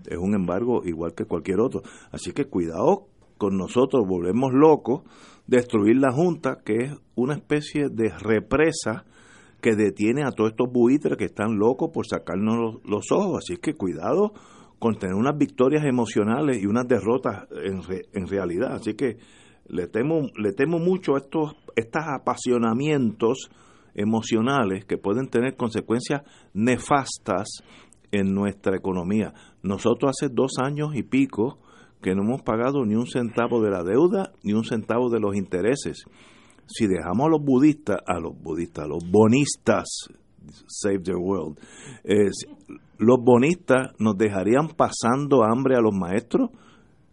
es un embargo igual que cualquier otro. Así que cuidado con nosotros, volvemos locos, destruir la Junta, que es una especie de represa que detiene a todos estos buitres que están locos por sacarnos los, ojos. Así que cuidado con tener unas victorias emocionales y unas derrotas en, en realidad. Así que le temo, le temo mucho a estos, estos apasionamientos emocionales que pueden tener consecuencias nefastas en nuestra economía. Nosotros hace dos años y pico que no hemos pagado ni un centavo de la deuda ni un centavo de los intereses. Si dejamos a los budistas, a los budistas, a los bonistas, Save the World, los bonistas nos dejarían pasando hambre a los maestros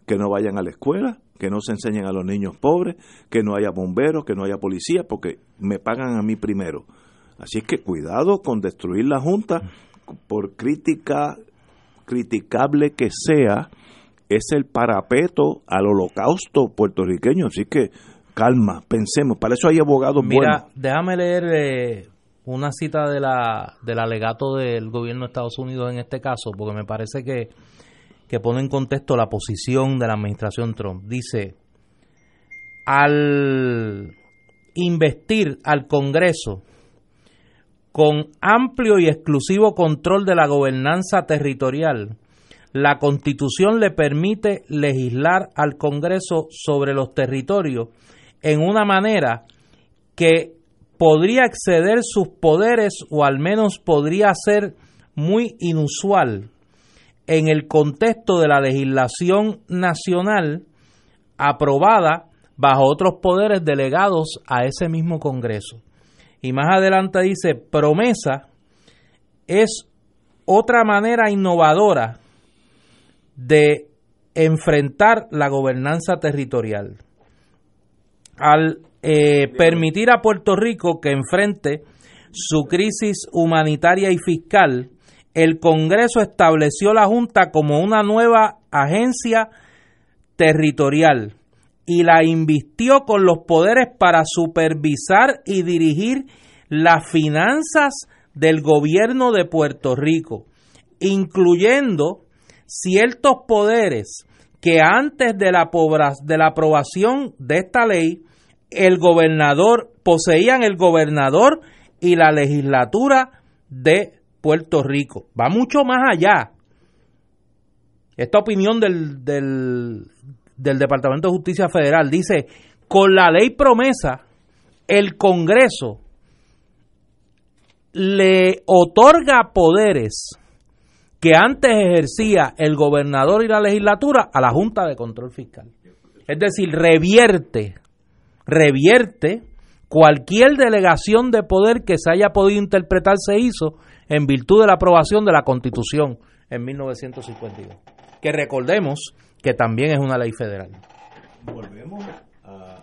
que no vayan a la escuela, que no se enseñen a los niños pobres, que no haya bomberos, que no haya policía, porque me pagan a mí primero. Así es que cuidado con destruir la Junta, por crítica, criticable que sea, es el parapeto al holocausto puertorriqueño. Así que calma, pensemos, para eso hay abogados Mira, déjame leer eh, una cita de la, del alegato del gobierno de Estados Unidos en este caso, porque me parece que que pone en contexto la posición de la administración Trump. Dice, al investir al Congreso con amplio y exclusivo control de la gobernanza territorial, la Constitución le permite legislar al Congreso sobre los territorios en una manera que podría exceder sus poderes o al menos podría ser muy inusual en el contexto de la legislación nacional aprobada bajo otros poderes delegados a ese mismo Congreso. Y más adelante dice, promesa es otra manera innovadora de enfrentar la gobernanza territorial. Al eh, permitir a Puerto Rico que enfrente su crisis humanitaria y fiscal, el Congreso estableció la Junta como una nueva agencia territorial y la invistió con los poderes para supervisar y dirigir las finanzas del gobierno de Puerto Rico, incluyendo ciertos poderes que antes de la, de la aprobación de esta ley, el gobernador poseían el gobernador y la legislatura de Puerto Rico. Va mucho más allá. Esta opinión del, del, Departamento de Justicia Federal dice, con la ley promesa, el Congreso le otorga poderes que antes ejercía el gobernador y la legislatura a la Junta de Control Fiscal. Es decir, revierte, revierte cualquier delegación de poder que se haya podido interpretar se hizo en virtud de la aprobación de la Constitución en 1952. Que recordemos que también es una ley federal. Volvemos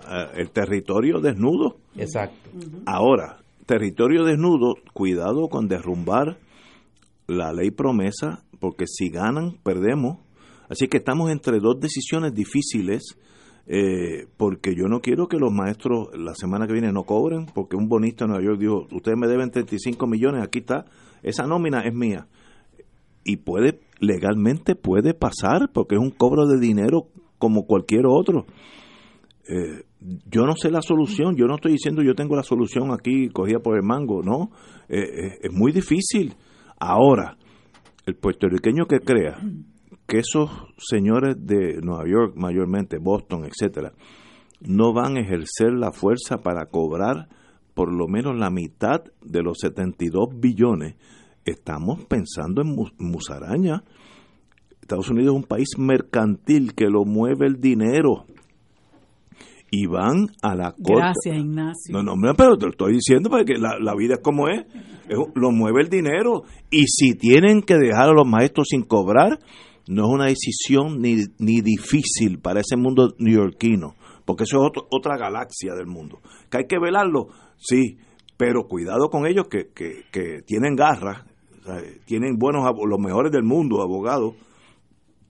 al territorio desnudo. Exacto. Ahora, territorio desnudo, cuidado con derrumbar la ley promesa, porque si ganan, perdemos. Así que estamos entre dos decisiones difíciles, eh, porque yo no quiero que los maestros la semana que viene no cobren, porque un bonista en Nueva York dijo, ustedes me deben 35 millones, aquí está, esa nómina es mía. Y puede, legalmente puede pasar, porque es un cobro de dinero como cualquier otro. Eh, yo no sé la solución, yo no estoy diciendo yo tengo la solución aquí cogida por el mango, no, eh, eh, es muy difícil. Ahora, el puertorriqueño que crea que esos señores de Nueva York, mayormente Boston, etcétera, no van a ejercer la fuerza para cobrar por lo menos la mitad de los 72 billones, estamos pensando en musaraña. Estados Unidos es un país mercantil que lo mueve el dinero y van a la corte. Gracias, Ignacio. No, no, pero te lo estoy diciendo porque la, la vida es como es. Lo mueve el dinero. Y si tienen que dejar a los maestros sin cobrar, no es una decisión ni, ni difícil para ese mundo neoyorquino, porque eso es otra galaxia del mundo. Que hay que velarlo, sí, pero cuidado con ellos que, que, que tienen tienen buenos, los mejores del mundo, abogados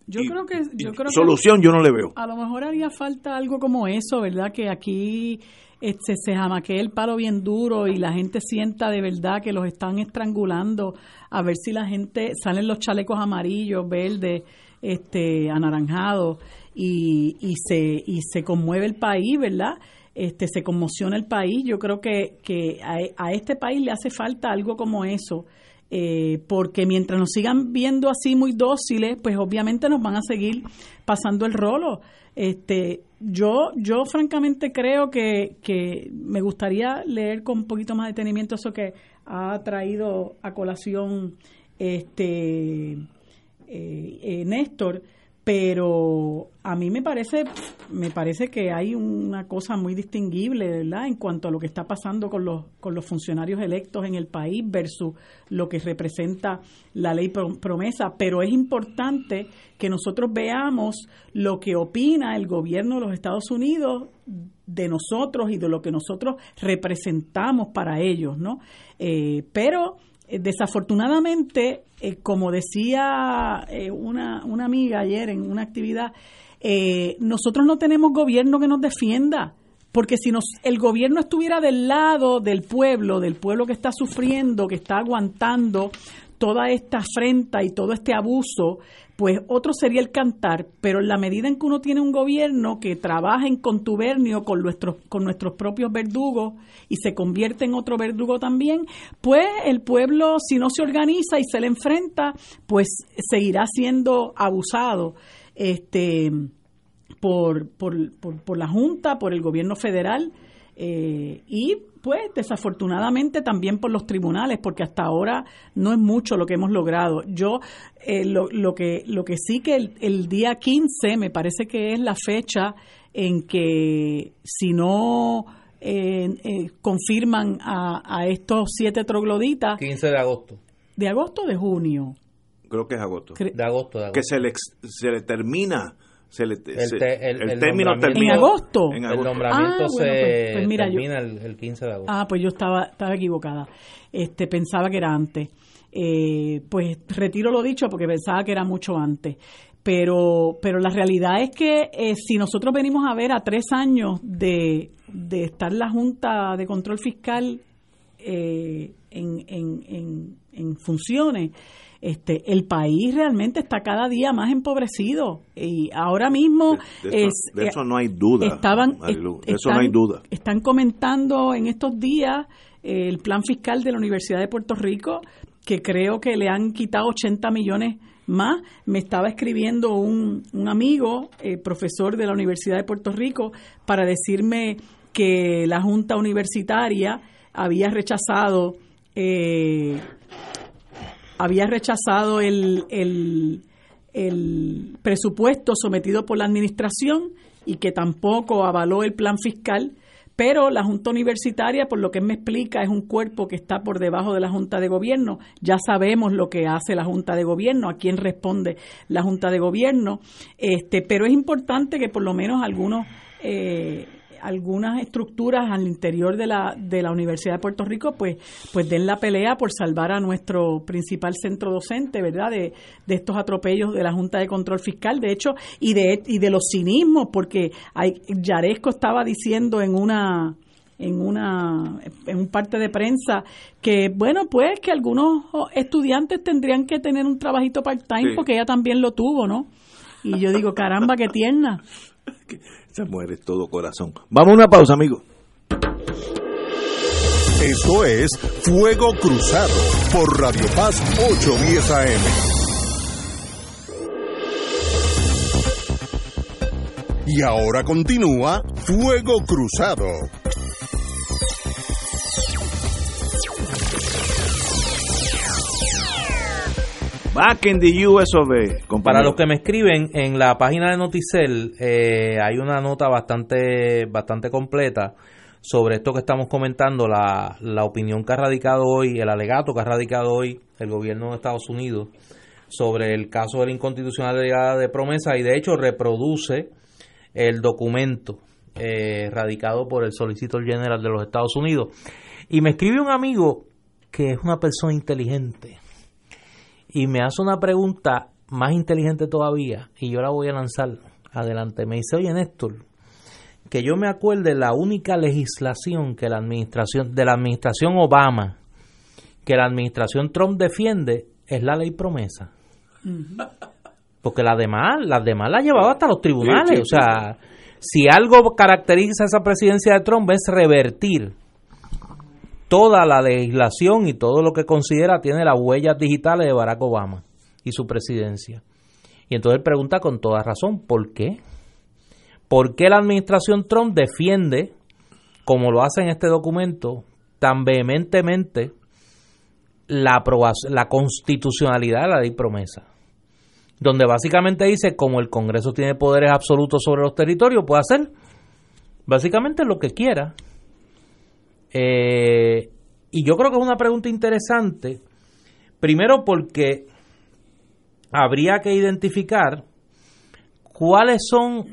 yo creo que yo creo solución yo no le veo. A lo mejor haría falta algo como eso, ¿verdad? Que aquí este, se jamaquee el palo bien duro y la gente sienta de verdad que los están estrangulando, a ver si la gente salen los chalecos amarillos, verdes, este, anaranjados y, y se y se conmueve el país, ¿verdad? Este, se conmociona el país. Yo creo que, que a, a este país le hace falta algo como eso eh, porque mientras nos sigan viendo así muy dóciles, pues obviamente nos van a seguir pasando el rolo. Este, yo, yo francamente creo que, que me gustaría leer con un poquito más de detenimiento eso que ha traído a colación este eh, eh, Néstor pero a mí me parece me parece que hay una cosa muy distinguible verdad en cuanto a lo que está pasando con los con los funcionarios electos en el país versus lo que representa la ley promesa. Pero es importante que nosotros veamos lo que opina el gobierno de los Estados Unidos de nosotros y de lo que nosotros representamos para ellos no eh, pero desafortunadamente, eh, como decía eh, una, una, amiga ayer en una actividad, nosotros no tenemos gobierno que nos defienda. Porque si nos, el gobierno estuviera del lado del pueblo, del pueblo que está sufriendo, que está aguantando toda esta afrenta y todo este abuso, pues otro sería el cantar, pero en la medida en que uno tiene un gobierno que trabaja en contubernio con nuestros, con nuestros propios verdugos y se convierte en otro verdugo también, pues el pueblo, si no se organiza y se le enfrenta, pues seguirá siendo abusado este, por, por, por, la Junta, por el gobierno federal. Eh, y pues desafortunadamente también por los tribunales, porque hasta ahora no es mucho lo que hemos logrado. Yo eh, lo, lo, que, lo que sí que el, día 15 me parece que es la fecha en que si no eh, eh, confirman a, a, estos siete trogloditas... 15 de agosto. ¿De agosto o de junio? Creo que es agosto. De agosto, de agosto. Que se le, se le termina se le, el, el, término termina en agosto. En El nombramiento ah, se pues, pues termina el, 15 de agosto. Ah, pues yo estaba, estaba equivocada. Este, pensaba que era antes. Eh, pues retiro lo dicho porque pensaba que era mucho antes. Pero, pero la realidad es que eh, si nosotros venimos a ver a tres años de, de estar la Junta de Control Fiscal eh, en, en, en, en funciones, este, el país realmente está cada día más empobrecido y ahora mismo de, eso, no hay duda estaban eso no hay duda están comentando en estos días eh, el plan fiscal de la Universidad de Puerto Rico que creo que le han quitado 80 millones más. Me estaba escribiendo un, un amigo, eh, profesor de la Universidad de Puerto Rico, para decirme que la Junta Universitaria había rechazado eh, había rechazado el, el, presupuesto sometido por la administración y que tampoco avaló el plan fiscal pero la Junta Universitaria, por lo que me explica, es un cuerpo que está por debajo de la Junta de Gobierno. Ya sabemos lo que hace la Junta de Gobierno, a quién responde la Junta de Gobierno, este, pero es importante que por lo menos algunos eh, algunas estructuras al interior de la, de la Universidad de Puerto Rico pues, pues den la pelea por salvar a nuestro principal centro docente, ¿verdad? De, de estos atropellos de la Junta de Control Fiscal, de hecho, y de, y de los cinismos, porque hay, Yaresco estaba diciendo en una en una en un parte de prensa que bueno pues que algunos estudiantes tendrían que tener un trabajito part time porque ella también lo tuvo no y yo digo caramba qué tierna Se muere todo corazón. Vamos a una pausa, amigo. Esto es Fuego Cruzado por Radio Paz 810 AM. Y ahora continúa Fuego Cruzado. Back in the US. Para los que me escriben, en la página de Noticel eh, hay una nota bastante, bastante completa sobre esto que estamos comentando, la, la opinión que ha radicado hoy, el alegato que ha radicado hoy el gobierno de Estados Unidos sobre el caso de la inconstitucionalidad de promesa y de hecho reproduce el documento eh, radicado por el Solicitor General de los Estados Unidos. Y me escribe un amigo que es una persona inteligente y me hace una pregunta más inteligente todavía y yo la voy a lanzar adelante. Me dice, oye Néstor, que yo me acuerde la única legislación que la administración, de la administración Obama, que la administración Trump defiende, es la ley promesa. Porque las demás, las demás la llevaba hasta los tribunales. o sea, si algo caracteriza esa presidencia de Trump es revertir toda la legislación y todo lo que considera tiene las huellas digitales de Barack Obama y su presidencia. Y entonces él pregunta con toda razón, ¿por qué? ¿Por qué la administración Trump defiende, como lo hace en este documento, tan vehementemente la, la constitucionalidad de la ley promesa? Donde básicamente dice, como el Congreso tiene poderes absolutos sobre los territorios, puede hacer básicamente lo que quiera. Eh, y yo creo que es una pregunta interesante, primero porque habría que identificar cuáles son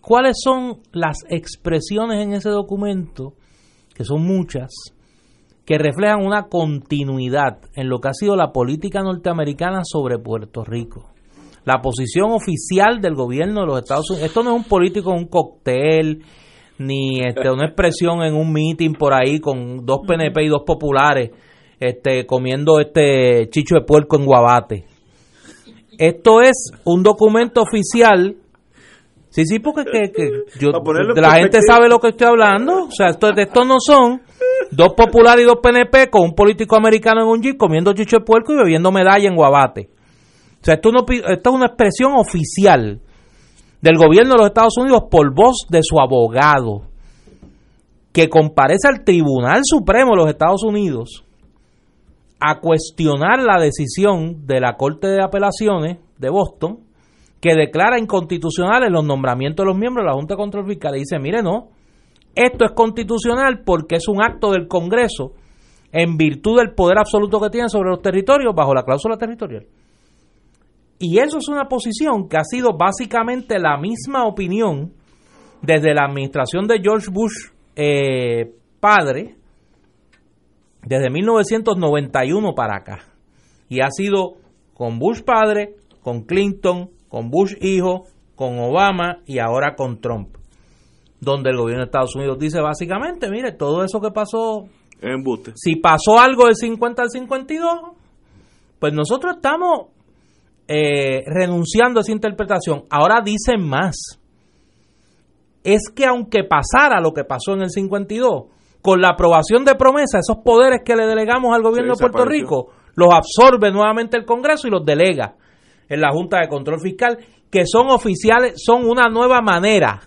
cuáles son las expresiones en ese documento, que son muchas, que reflejan una continuidad en lo que ha sido la política norteamericana sobre Puerto Rico. La posición oficial del gobierno de los Estados Unidos. Esto no es un político, un cóctel, ni este, una expresión en un meeting por ahí con dos PNP y dos populares este, comiendo este chicho de puerco en guabate. Esto es un documento oficial. Sí, sí, porque que, yo, la gente sabe lo que estoy hablando. O sea, esto, estos no son dos populares y dos PNP con un político americano en un jeep comiendo chicho de puerco y bebiendo medalla en guabate. O sea, esto, no, esto es una expresión oficial del gobierno de los Estados Unidos por voz de su abogado, que comparece al Tribunal Supremo de los Estados Unidos a cuestionar la decisión de la Corte de Apelaciones de Boston, que declara inconstitucionales los nombramientos de los miembros de la Junta de Control Fiscal. Y dice, mire, no, esto es constitucional porque es un acto del Congreso en virtud del poder absoluto que tiene sobre los territorios bajo la cláusula territorial. Y eso es una posición que ha sido básicamente la misma opinión desde la administración de George Bush eh, padre, desde 1991 para acá. Y ha sido con Bush padre, con Clinton, con Bush hijo, con Obama y ahora con Trump. Donde el gobierno de Estados Unidos dice básicamente, mire, todo eso que pasó, si pasó algo del 50 al 52, pues nosotros estamos eh, renunciando a esa interpretación. Ahora dicen más. Es que aunque pasara lo que pasó en el 52, con la aprobación de promesa, esos poderes que le delegamos al gobierno de Puerto Rico, los absorbe nuevamente el Congreso y los delega en la Junta de Control Fiscal, que son oficiales, son una nueva manera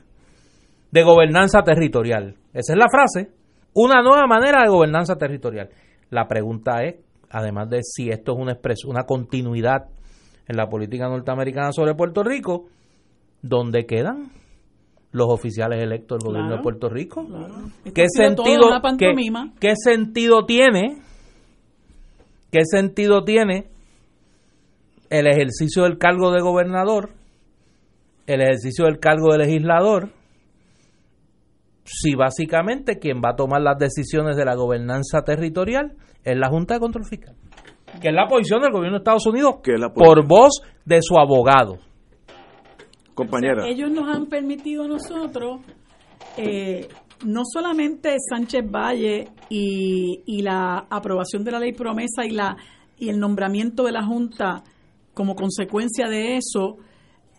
de gobernanza territorial. Esa es la frase, una nueva manera de gobernanza territorial. La pregunta es, además de si esto es una, una continuidad en la política norteamericana sobre Puerto Rico, ¿dónde quedan los oficiales electos del gobierno de Puerto Rico? ¿Qué, sentido, ¿qué, ¿Qué sentido tiene? ¿Qué sentido tiene el ejercicio del cargo de gobernador, el ejercicio del cargo de legislador, si básicamente quien va a tomar las decisiones de la gobernanza territorial es la Junta de Control Fiscal, que es la posición del gobierno de Estados Unidos por voz de su abogado. Compañera. ellos nos han permitido a nosotros, eh, no solamente Sánchez Valle y, y, la aprobación de la ley promesa y, la, y el nombramiento de la Junta como consecuencia de eso,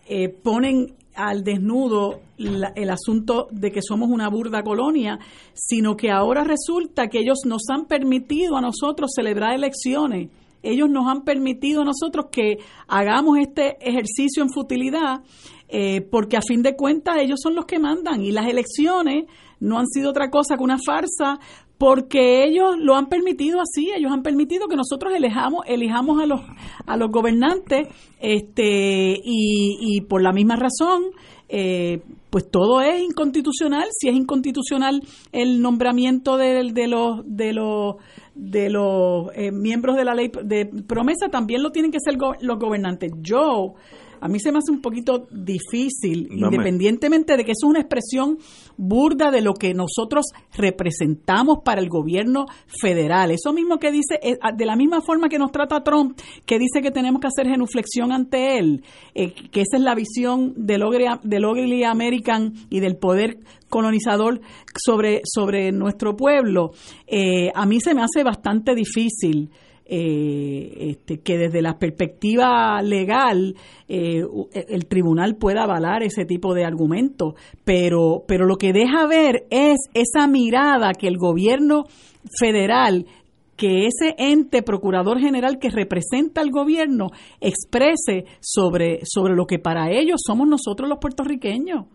eh, ponen al desnudo el asunto de que somos una burda colonia, sino que ahora resulta que ellos nos han permitido a nosotros celebrar elecciones. Ellos nos han permitido a nosotros que hagamos este ejercicio en futilidad, eh, porque a fin de cuentas ellos son los que mandan y las elecciones no han sido otra cosa que una farsa porque ellos lo han permitido así, ellos han permitido que nosotros elijamos, elijamos a los a los gobernantes, este y, y por la misma razón, eh, pues todo es inconstitucional. Si es inconstitucional el nombramiento de, los de los de los eh, miembros de la ley de promesa, también lo tienen que ser los gobernantes. Yo a mí se me hace un poquito difícil, independientemente de que es una expresión burda de lo que nosotros representamos para el gobierno federal. Eso mismo que dice, eh, de la misma forma que nos trata Trump, que dice que tenemos que hacer genuflexión ante él, eh, que esa es la visión del Ugly American y del poder colonizador sobre, sobre nuestro pueblo, eh, a mí se me hace bastante difícil eh, este, que desde la perspectiva legal eh, el tribunal pueda avalar ese tipo de argumentos, pero, pero lo que deja ver es esa mirada que el gobierno federal que ese ente procurador general que representa al gobierno exprese sobre, sobre lo que para ellos somos nosotros los puertorriqueños.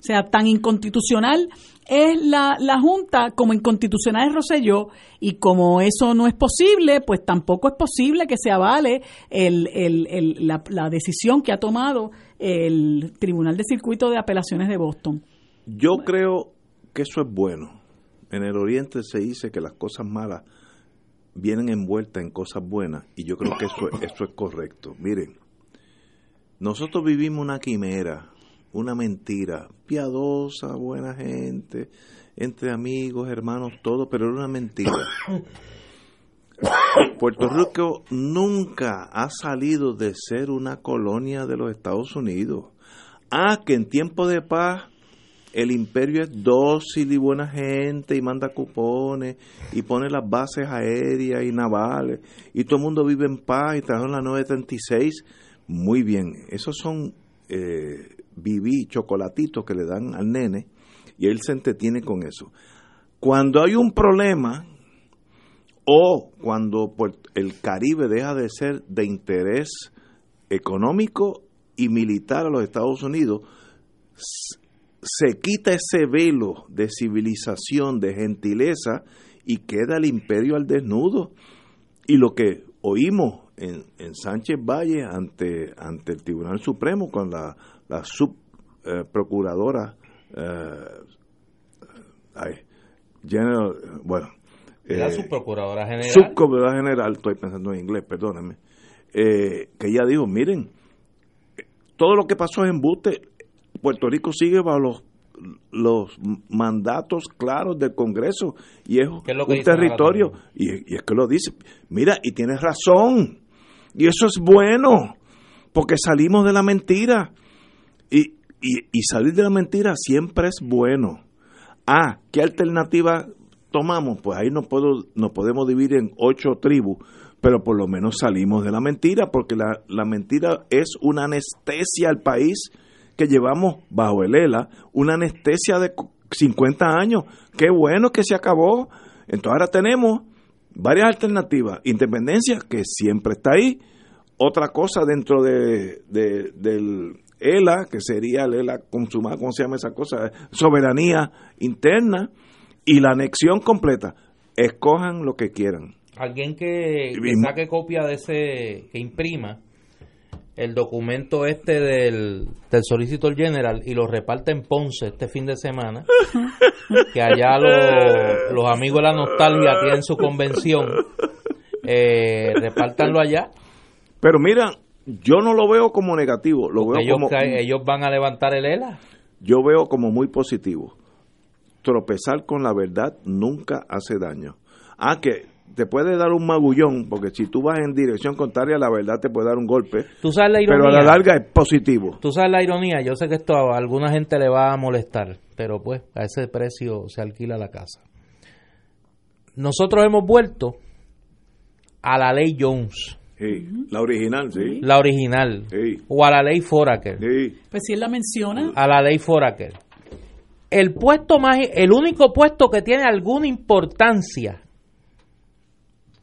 O sea, tan inconstitucional es la, la Junta como inconstitucional es Roselló y como eso no es posible, pues tampoco es posible que se avale el, el, el, la, la decisión que ha tomado el Tribunal de Circuito de Apelaciones de Boston. Yo creo que eso es bueno. En el Oriente se dice que las cosas malas vienen envueltas en cosas buenas y yo creo que eso, eso es correcto. Miren, nosotros vivimos una quimera una mentira, piadosa, buena gente, entre amigos, hermanos, todo, pero era una mentira. Puerto Rico nunca ha salido de ser una colonia de los Estados Unidos. Ah, que en tiempo de paz el imperio es dócil y buena gente y manda cupones y pone las bases aéreas y navales y todo el mundo vive en paz y trajo en la 936. Muy bien, esos son eh, viví chocolatitos que le dan al nene y él se entretiene con eso. Cuando hay un problema o cuando el Caribe deja de ser de interés económico y militar a los Estados Unidos, se quita ese velo de civilización, de gentileza y queda el imperio al desnudo. Y lo que oímos en, en Sánchez Valle ante, ante el Tribunal Supremo con la la subprocuradora, eh, eh, general, bueno. la eh, subprocuradora general. Subprocuradora general, estoy pensando en inglés, perdónenme. que ella dijo, miren, todo lo que pasó en embuste, Puerto Rico sigue bajo los los mandatos claros del Congreso y es, un territorio y, y, es que lo dice mira y tienes razón y eso es bueno porque salimos de la mentira y, y, salir de la mentira siempre es bueno. Ah, ¿qué alternativa tomamos? Pues ahí nos, puedo, nos podemos dividir en ocho tribus, pero por lo menos salimos de la mentira, porque la, la mentira es una anestesia al país que llevamos bajo el ELA, una anestesia de 50 años. Qué bueno que se acabó. Entonces ahora tenemos varias alternativas. Independencia, que siempre está ahí. Otra cosa dentro de, de, del ELA, que sería el ELA consumada, ¿cómo se llama esa cosa? Soberanía interna y la anexión completa. Escojan lo que quieran. alguien que, que saque copia de ese, que imprima el documento este del, del Solicitor General y lo reparte en Ponce este fin de semana, que allá los, los amigos de la nostalgia tienen su convención, eh, repártanlo allá. Pero mira, yo no lo veo como negativo, lo veo ellos, como... ellos van a levantar el ELA. Yo veo como muy positivo. Tropezar con la verdad nunca hace daño. Ah, que te puede dar un magullón, porque si tú vas en dirección contraria, la verdad te puede dar un golpe. ¿Tú sabes la ironía? Pero a la larga es positivo. Tú sabes la ironía, yo sé que esto a alguna gente le va a molestar, pero pues a ese precio se alquila la casa. Nosotros hemos vuelto a la ley Jones. Sí, la original, sí. La original. Sí. O a la ley Foraker. Sí. Pues si él la menciona. A la ley Foraker. El puesto más, el único puesto que tiene alguna importancia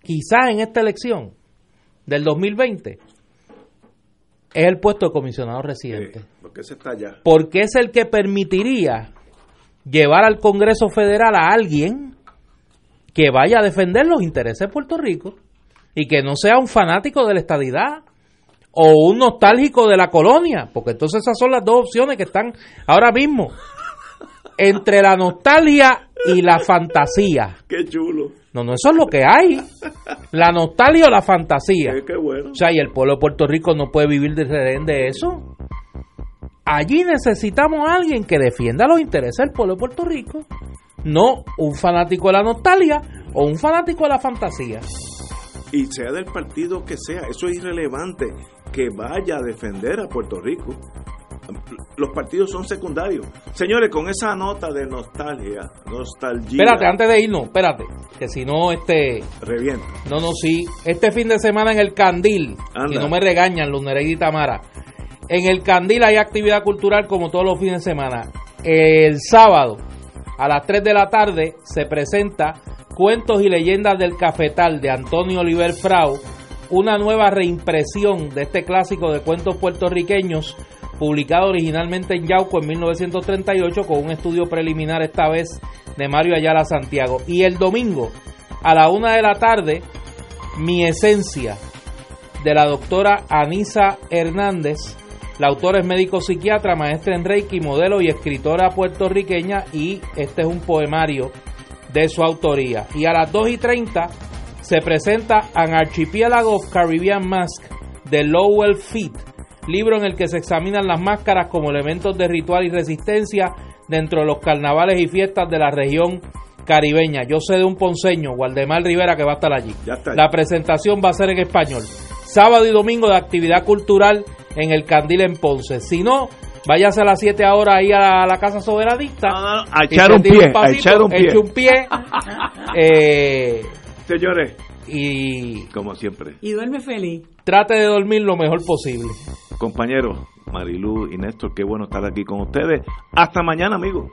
quizás en esta elección del 2020, es el puesto de comisionado residente. Sí, porque ese está allá. Porque es el que permitiría llevar al Congreso Federal a alguien que vaya a defender los intereses de Puerto Rico y que no sea un fanático de la estadidad o un nostálgico de la colonia, porque entonces esas son las dos opciones que están ahora mismo entre la nostalgia y la fantasía. Qué chulo. No, no, eso es lo que hay. La nostalgia o la fantasía. Qué, qué bueno. O sea, y el pueblo de Puerto Rico no puede vivir de rehén de eso. Allí necesitamos a alguien que defienda los intereses del pueblo de Puerto Rico. No un fanático de la nostalgia o un fanático de la fantasía. Y sea del partido que sea, eso es irrelevante. Que vaya a defender a Puerto Rico. Los partidos son secundarios. Señores, con esa nota de nostalgia, nostalgia. Espérate, antes de irnos, espérate. Que si no, este. Revienta. No, no, sí. Este fin de semana en el Candil. Anda. Si no me regañan, los Nereida y Tamara. En el Candil hay actividad cultural como todos los fines de semana. El sábado, a las 3 de la tarde, se presenta Cuentos y leyendas del cafetal de Antonio Oliver Frau. Una nueva reimpresión de este clásico de cuentos puertorriqueños publicado originalmente en Yauco en 1938 con un estudio preliminar esta vez de Mario Ayala Santiago. Y el domingo a la una de la tarde, Mi Esencia de la doctora Anisa Hernández. La autora es médico psiquiatra, maestra en Reiki, modelo y escritora puertorriqueña y este es un poemario de su autoría. Y a las 2 y 30 se presenta An Archipelago of Caribbean Mask de Lowell Feet libro en el que se examinan las máscaras como elementos de ritual y resistencia dentro de los carnavales y fiestas de la región caribeña. Yo sé de un ponceño, Waldemar Rivera, que va a estar allí. La presentación va a ser en español. Sábado y domingo de actividad cultural en el Candil en Ponce. Si no, váyase a las 7 ahora ahí a la, a la Casa Soberanista. Ah, a y echar se un pie, a pasito, echar un pie. eche un pie. eh, Señores, y como siempre, Y duerme feliz. trate de dormir lo mejor posible. compañeros, Marilu y Néstor, qué bueno estar aquí con ustedes. Hasta mañana, amigos.